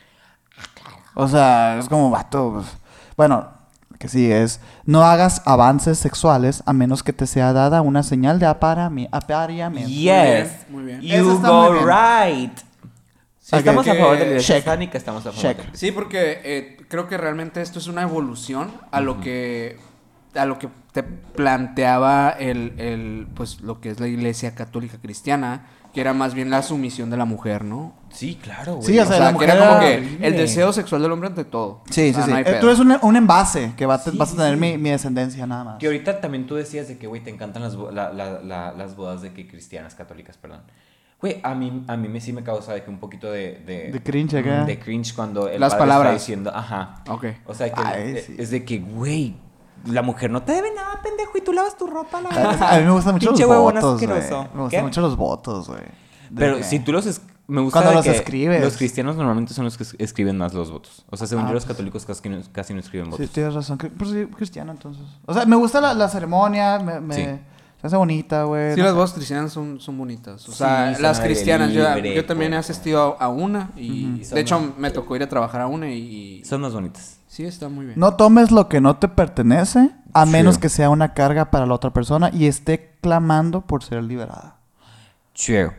O sea, es como vato. pues. Bueno, que sí, es. No hagas avances sexuales a menos que te sea dada una señal de apareamiento. Yes, muy bien. Eso You está go muy bien. right. Sí, estamos que- a favor de la iglesia estamos a favor. Check. de- Sí, porque eh, creo que realmente esto es una evolución a lo que a lo que te planteaba el, el pues lo que es la iglesia católica cristiana, que era más bien la sumisión de la mujer, ¿no? Sí, claro, güey. Sí, o O sea, que era como que horrible. el deseo sexual del hombre ante todo. Sí, O sea, sí, sí. no hay Eh, pedo. Tú eres un, un envase que va a, Sí, vas a tener sí. Mi, mi descendencia nada más. Que ahorita también tú decías de que, güey, te encantan las, bo- la- la- la- las bodas de que cristianas, católicas, perdón. Güey, a mí, a mí me, sí me causa de que un poquito de... De, De cringe acá. De cringe cuando el Las padre palabras. está diciendo, ajá. Ok. O sea, que Ay, es, sí. es de que, güey, la mujer no te debe nada, pendejo, y tú lavas tu ropa, la [LAUGHS] A mí me gustan mucho los Pinche huevón votos, güey. Me gustan mucho los votos, güey. Pero que- si tú los... es- Me gusta Cuando los que escribes. Los cristianos normalmente son los que es- escriben más los votos. O sea, según Ah, yo, los pues. católicos casi no, casi no escriben Sí, votos. tienes razón. que- Pues sí, cristiano, entonces. O sea, me gusta la, la ceremonia, me, me Sí. Se hace bonita, güey. Sí, no las sé. bodas cristianas son, son bonitas. O Sí, sea, son las cristianas. Yo, libre, yo también he asistido a, a una y de hecho más- me tocó ir a trabajar a una y, Son más bonitas. sí está muy bien. No tomes lo que no te pertenece, a menos que sea una carga para la otra persona y esté clamando por ser liberada. True.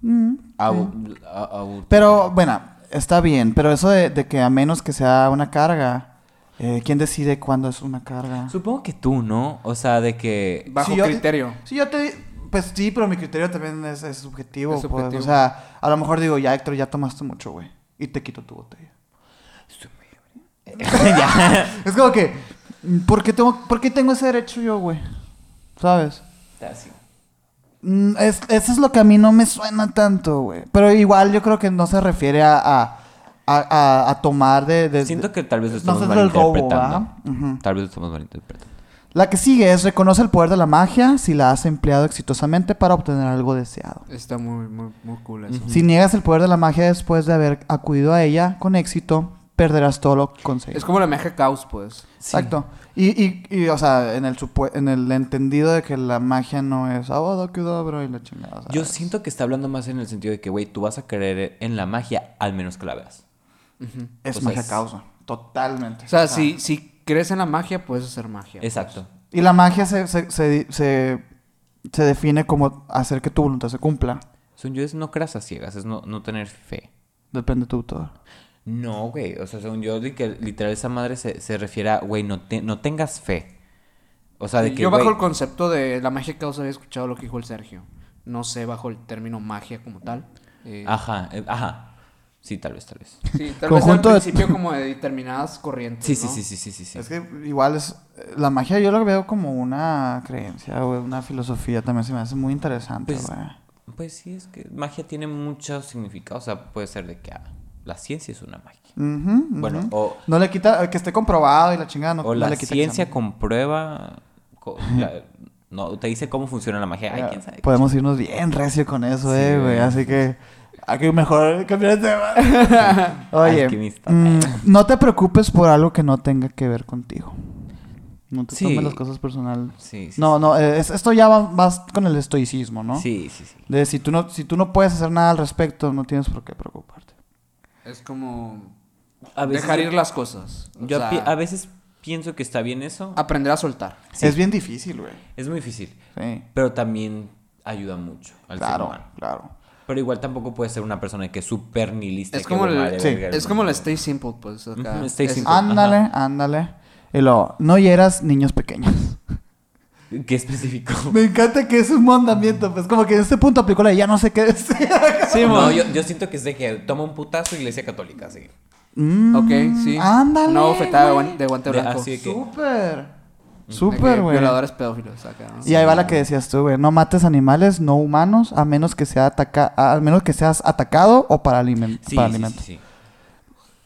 Mm, sí. Pero, bueno, está bien. Pero eso de, de que a menos que sea una carga, eh, ¿quién decide cuándo es una carga? Supongo que tú, ¿no? O sea, de que... Bajo criterio. Sí, yo te... Pues sí, pero mi criterio también es, es subjetivo. Es pues. O sea, a lo mejor digo, ya Héctor, ya tomaste mucho, güey. Y te quito tu botella. [LAUGHS] ya. Es como que, ¿por qué tengo, por qué tengo ese derecho yo, güey? ¿Sabes? Así. Mm, es- eso es lo que a mí no me suena tanto, güey. Pero igual yo creo que no se refiere a, a, a, a- a tomar de, de- Siento que tal vez lo No estamos robo, malinterpretando. Tal vez lo estamos malinterpretando. La que sigue es reconoce el poder de la magia si la has empleado exitosamente para obtener algo deseado. Está muy, muy, muy cool eso. Si niegas el poder de la magia después de haber acudido a ella con éxito, perderás todo lo conseguido. Es como la magia caos, pues. Exacto. Y, y, y, o sea, en el, supue- en el entendido de que la magia no es Avada Kedavra y la chingada. Yo siento que está hablando más en el sentido de que, güey, tú vas a creer en la magia al menos que la veas. Es o sea, magia es- causa. Totalmente. O sea, Ah. si, si crees en la magia, puedes hacer magia. Exacto. Y la magia se, se, se, se, se define como hacer que tu voluntad se cumpla. Son yo es no creas a ciegas, es no, no tener fe. Depende de tu todo. No, güey. O sea, según yo, de que literal esa madre se, se refiere a, güey, no, te- no tengas fe. O sea, de que. Yo bajo güey, el concepto de la magia caos había escuchado lo que dijo el Sergio. No sé bajo el término magia como tal. Eh, Ajá, eh, ajá. Sí, tal vez, tal vez. sí, tal Conjunto de- vez al principio como de determinadas corrientes, Sí, sí, ¿no? sí, sí, sí, sí. sí. Es que igual es... La magia yo la veo como una creencia, güey, una filosofía también se me hace muy interesante, Pues, güey. Pues sí, es que magia tiene mucho significado. O sea, puede ser de que ah, la ciencia es una magia. Ujú. Bueno, o, No le quita... Que esté comprobado y la chingada no, o no la le quita que ciencia comprueba. co- la- no, te dice cómo funciona la magia. Ay, quién sabe. Podemos irnos bien recio con eso, Sí, eh, güey. güey. Así que hay que mejor cambiar de tema. [LAUGHS] Oye, mm, no te preocupes por algo que no tenga que ver contigo. No te Sí. tomes las cosas personal. Sí, sí. No, no, eh, es- esto ya va más con el estoicismo, ¿no? Sí, sí, sí. De si tú no, si tú no puedes hacer nada al respecto, no tienes por qué preocuparte. Es como A veces dejar ir las cosas. O Yo sea, a veces pienso que está bien eso. aprender a soltar. Sí. Es bien difícil, güey. Es muy difícil. Sí. Pero también ayuda mucho al ser Claro, humano. claro. Pero igual tampoco puede ser una persona que es súper nilista. y Es como el- sí, Es como la stay simple, pues. Acá. Ujú, stay Es- simple. Ándale, ándale. Y luego, no hieras niños pequeños. ¿Qué específico? [LAUGHS] Me encanta que es un mandamiento, pues como que en este punto aplicó la ya no sé qué decir. [LAUGHS] Sí, no, mo- yo, yo siento que es de que toma un putazo iglesia católica, sí. Mm, Ok, sí. Ándale. Una bofetada de, guante blanco. así de que- Súper. Súper, güey. Violadores pedófilos acá, ¿no? Y ahí va la que decías tú, güey. No mates animales no humanos a menos que sea ataca a menos que seas atacado o para, alimen- Sí, para sí, alimento. sí, sí.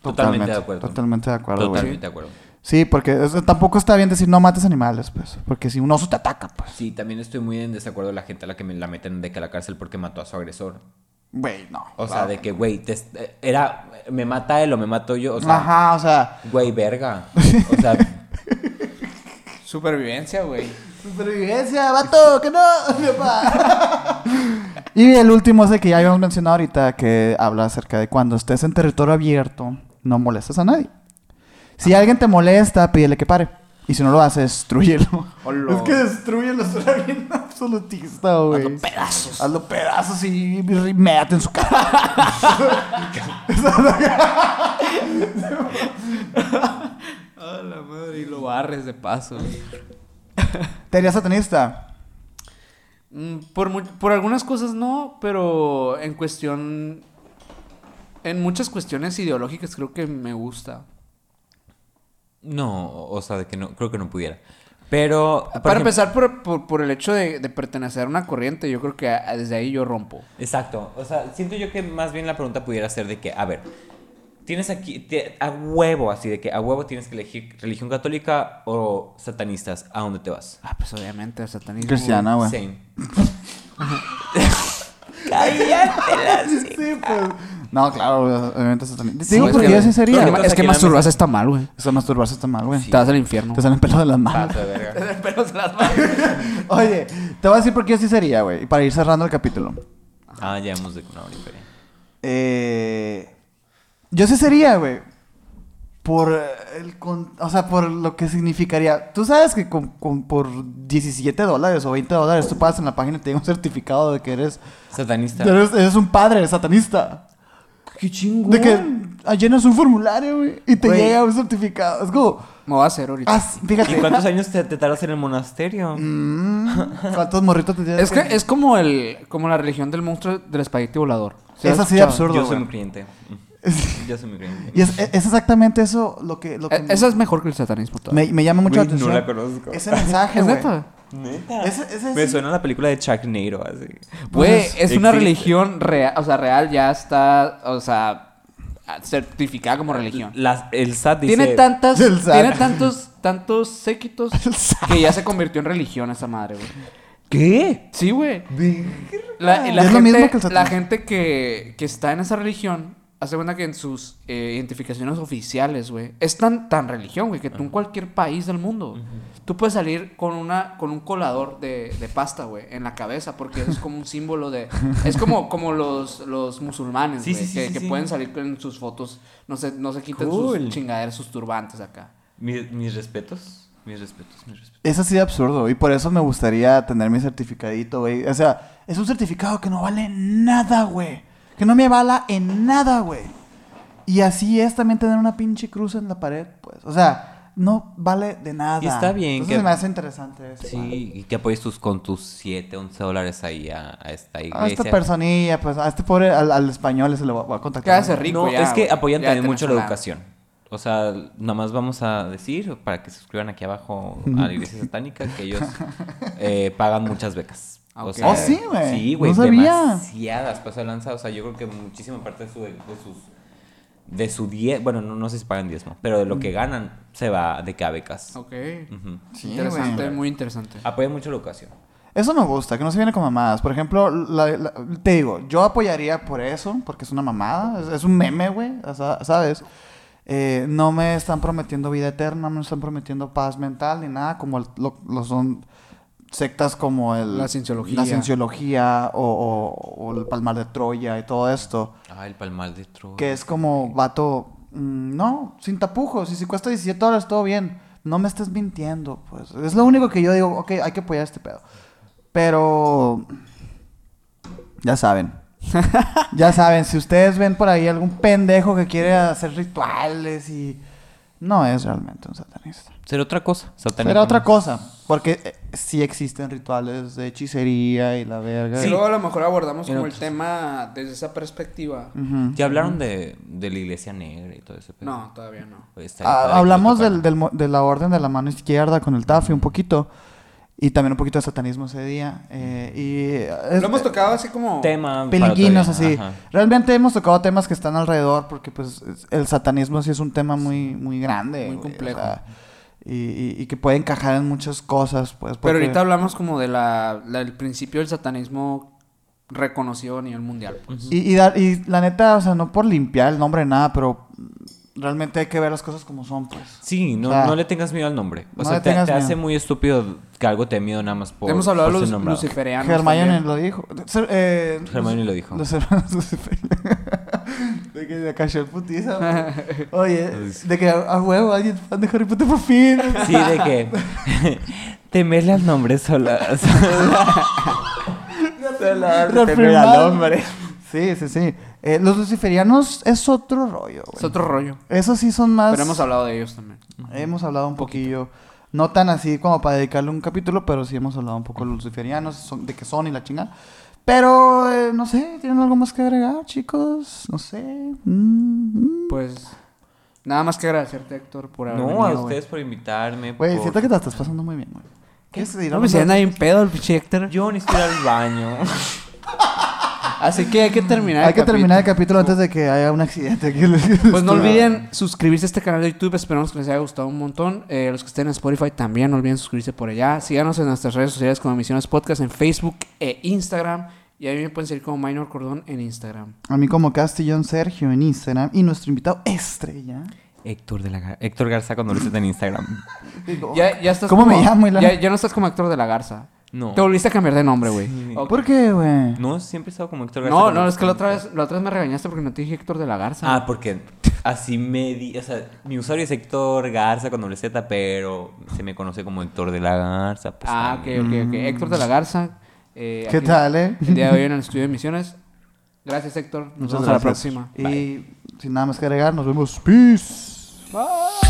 Totalmente de acuerdo. Totalmente de acuerdo, güey. Totalmente de acuerdo. Sí, porque es- tampoco está bien decir no mates animales, pues. Porque si un oso te ataca, pues. Sí, también estoy muy en desacuerdo de la gente a la que me la meten de que a la cárcel porque mató a su agresor. Güey, no. O sea, de que, güey, eh, era, me mata él o me mato yo. O sea, Ajá, o sea. güey, verga. [LAUGHS] O sea, Supervivencia, güey. Supervivencia, vato, que no, [LAUGHS] mi papá. y el último es el que ya habíamos mencionado ahorita, que habla acerca de cuando estés en territorio abierto, no molestes a nadie. Si alguien te molesta, pídele que pare. Y si no lo hace, destruyelo. Es que destruyelo suena bien absolutista, güey. Hazlo pedazos. Hazlo pedazos y, y méate en su cara. [LAUGHS] [LAUGHS] A la madre, y lo barres de paso. ¿Te harías satanista? Mm, Por, por algunas cosas no, pero en cuestión. En muchas cuestiones ideológicas creo que me gusta. no, o sea, de que no, creo que no pudiera. Pero. Para ejemplo- empezar, por, por, por el hecho de, de pertenecer a una corriente, yo creo que desde ahí yo rompo. Exacto. O sea, siento yo que más bien la pregunta pudiera ser de que, a ver, tienes aquí, te- a huevo, así de que a huevo tienes que elegir religión católica o satanistas, ¿a dónde te vas? Ah, pues obviamente el satanismo. Cristiana, güey. Same. [LAUGHS] Cállate Sí, pues. No, claro, obviamente satanista. Sí, Digo, porque que- yo sí sería. Es que, masturbarse está mal, güey. Eso masturbarse está mal, güey. Te vas al infierno. Te salen pelos de las manos. Paso de verga. [LAUGHS] Pero se las manos. Oye, te voy a decir por qué yo sí sería, güey. Para ir cerrando el capítulo. Ah, ya hemos de una hora y media. Eh, yo sí sería, güey. Por el con- o sea, por lo que significaría. Tú sabes que con, con- por 17 dólares o 20 dólares tú pasas en la página y te llega un certificado de que eres, Satanista. eres, eres un padre satanista. ¡Qué chingón! De que llenas un formulario, güey, y te Güey. llega un certificado. Es como, Me voy a hacer ahorita. ah, fíjate. ¿Y cuántos años te, te tardas en el monasterio? Mm, ¿Cuántos morritos te tienes Es que es como el como la religión del monstruo del espagueti volador. ¿Sí Es así de absurdo. Yo soy güey. Yo soy muy creyente. Y es, es exactamente eso lo que, lo que Eh, Esa es mejor que el satanismo todavía. me, me llama mucho la Güey, no atención. la conozco. Ese mensaje, ¿Es güey. neta? ¿Neta? Ese- ese Me sí. suena a la película de Sharknado, así. Güey, Pues, es una existe. religión real, o sea, real ya está, o sea, certificada como religión. El SAT dice... Tiene tantas, El SAT. tiene tantos, tantos séquitos [LAUGHS] que ya se convirtió en religión esa madre, güey. ¿Qué? Sí, güey. La, la Es lo gente, mismo que el la gente que, que está en esa religión Hace cuenta que en sus eh, identificaciones oficiales, güey, es tan, tan religión, güey, que tú en cualquier país del mundo, tú puedes salir con una con un colador de, de pasta, güey, en la cabeza, porque es como un símbolo de... [LAUGHS] Es como, como los, los musulmanes, Sí, güey, sí, sí, que, sí, que sí. pueden salir con sus fotos, no se, no se quiten Cool. sus chingaderas, sus turbantes acá. Mis, mis respetos. Mis respetos, mis respetos. Es así de absurdo y por eso me gustaría tener mi certificadito, güey. O sea, es un certificado que no vale nada, güey. Que no me avala en nada, güey. Y así es también tener una pinche cruz en la pared, pues. O sea, no vale de nada. Y está bien Entonces que- me hace interesante eso. Sí, y que apoyes tus, con tus 7, 11 dólares ahí a, a esta iglesia. A esta personilla, pues, a este pobre, al, al español se lo voy a- contactar. Quédase rico no, ya, es que apoyan Ya también mucho la educación. O sea, nada más vamos a decir, para que se suscriban aquí abajo a la [LAUGHS] iglesia satánica, que ellos eh, pagan muchas becas. Ah, O sea, Oh, sí, güey. Sí, güey, No sabía. demasiadas paso de lanza. O sea, yo creo que muchísima parte de, su, de sus... De su diez... Bueno, no, no sé si pagan diezmo, pero de lo que ganan se va de que a becas. Ok. Sí, interesante, güey. muy interesante. Apoyan mucho la educación. Eso me gusta, que no se viene con mamadas. Por ejemplo, la- la- te digo, yo apoyaría por eso, porque es una mamada, es, es un meme, güey, o sea, ¿sabes? Eh, no me están prometiendo vida eterna, no me están prometiendo paz mental ni nada, como el- lo, lo son sectas como el, La cienciología. la cienciología o, o- o el palmar de Troya y todo esto, Ah, el palmal de Troya. que es como vato, mm, no, sin tapujos, y si cuesta 17 dólares, todo bien. No me estés mintiendo, pues. Es lo único que yo digo, ok, hay que apoyar este pedo. Pero. Ya saben. [LAUGHS] ya saben, si ustedes ven por ahí algún pendejo que quiere hacer rituales y. No es realmente un satanista. Será otra cosa. Era otra cosa. Porque eh, sí existen rituales de hechicería y la verga. Y luego a lo mejor abordamos En como el otros. tema desde esa perspectiva. Ujú. Ya hablaron de, de la iglesia negra y todo ese pedo. No, todavía no. Pues Ah, hablamos del, del mo- de la orden de la mano izquierda con el Tafi un poquito. Y también un poquito de satanismo ese día. eh, y es- Lo hemos tocado así como... tema. día. así. Ajá. Realmente hemos tocado temas que están alrededor porque pues es- el satanismo sí es un tema muy muy grande, Muy güey, complejo. o sea, y, y- y que puede encajar en muchas cosas, pues. Pero ahorita hablamos como de la, la- el principio del satanismo reconocido a nivel mundial. Pues. y, y la neta, o sea, no por limpiar el nombre nada, pero realmente hay que ver las cosas como son, pues. Sí, no, O sea, no le tengas miedo al nombre. O no sea, le te, te hace muy estúpido que algo te miedo nada más por. Hemos hablado de por los luciferianos. Hermione lo dijo. Eh, Hermione los- lo dijo. Los hermanos [LAUGHS] luciferianos. de que se cayó el putiza. [LAUGHS] Oye, de que a, huevo alguien fan de Harry Potter por fin. Sí, de que. [LAUGHS] temerle al nombre solo. solo temerle Reafirmar. al nombre. Sí, sí, sí. Eh, los luciferianos es otro rollo, güey. Es otro rollo. Esos sí son más... Pero hemos hablado de ellos también. Hemos hablado un poquillo. No tan así como para dedicarle un capítulo, pero sí hemos hablado un poco de los luciferianos, son- de qué son y la chingada. Pero, eh, no sé, ¿tienen algo más que agregar, chicos? No sé. Mm, mm. Pues nada más que agradecerte, Héctor, por haber No, venido, a ustedes por invitarme. Güey, por- siento que te estás pasando muy bien, güey. ¿Qué es No me sientan ahí en pedo el pinche Héctor. Yo necesito ir al baño. [LAUGHS] Así que hay que terminar Hay que terminar el capítulo antes de que haya un accidente aquí. Pues no olviden suscribirse a este canal de YouTube. Esperamos que les haya gustado un montón. Eh, los que estén en Spotify también no olviden suscribirse por allá. Síganos en nuestras redes sociales como Emisiones Podcast en Facebook e Instagram. Y a mí me pueden seguir como Minor Cordón en Instagram. A mí como Castillón Sergio en Instagram y nuestro invitado estrella. Héctor, de la Gar- Héctor Garza cuando lo hiciste en Instagram. [LAUGHS] Digo, Ya, ya estás ¿Cómo como- me llamo? Ya, ya no estás como Héctor de la Garza. No. Te volviste a cambiar de nombre, güey. Sí. Ok. ¿Por qué, güey? No, siempre he estado como Héctor Garza. No, no, es que la otra vez, la otra vez me regañaste porque no te dije Héctor de la Garza. Ah, porque así me di, o sea, mi usuario es Héctor Garza con doble Z, pero se me conoce como Héctor de la Garza. pues, Ah, ok, también. ok, ok. Héctor de la Garza. eh, ¿Qué aquí- tal, eh? El día de hoy en el estudio de misiones. Gracias, Héctor. Nos Muchas vemos a la gracias. próxima. Y sin nada más que agregar, nos vemos. Peace. Bye.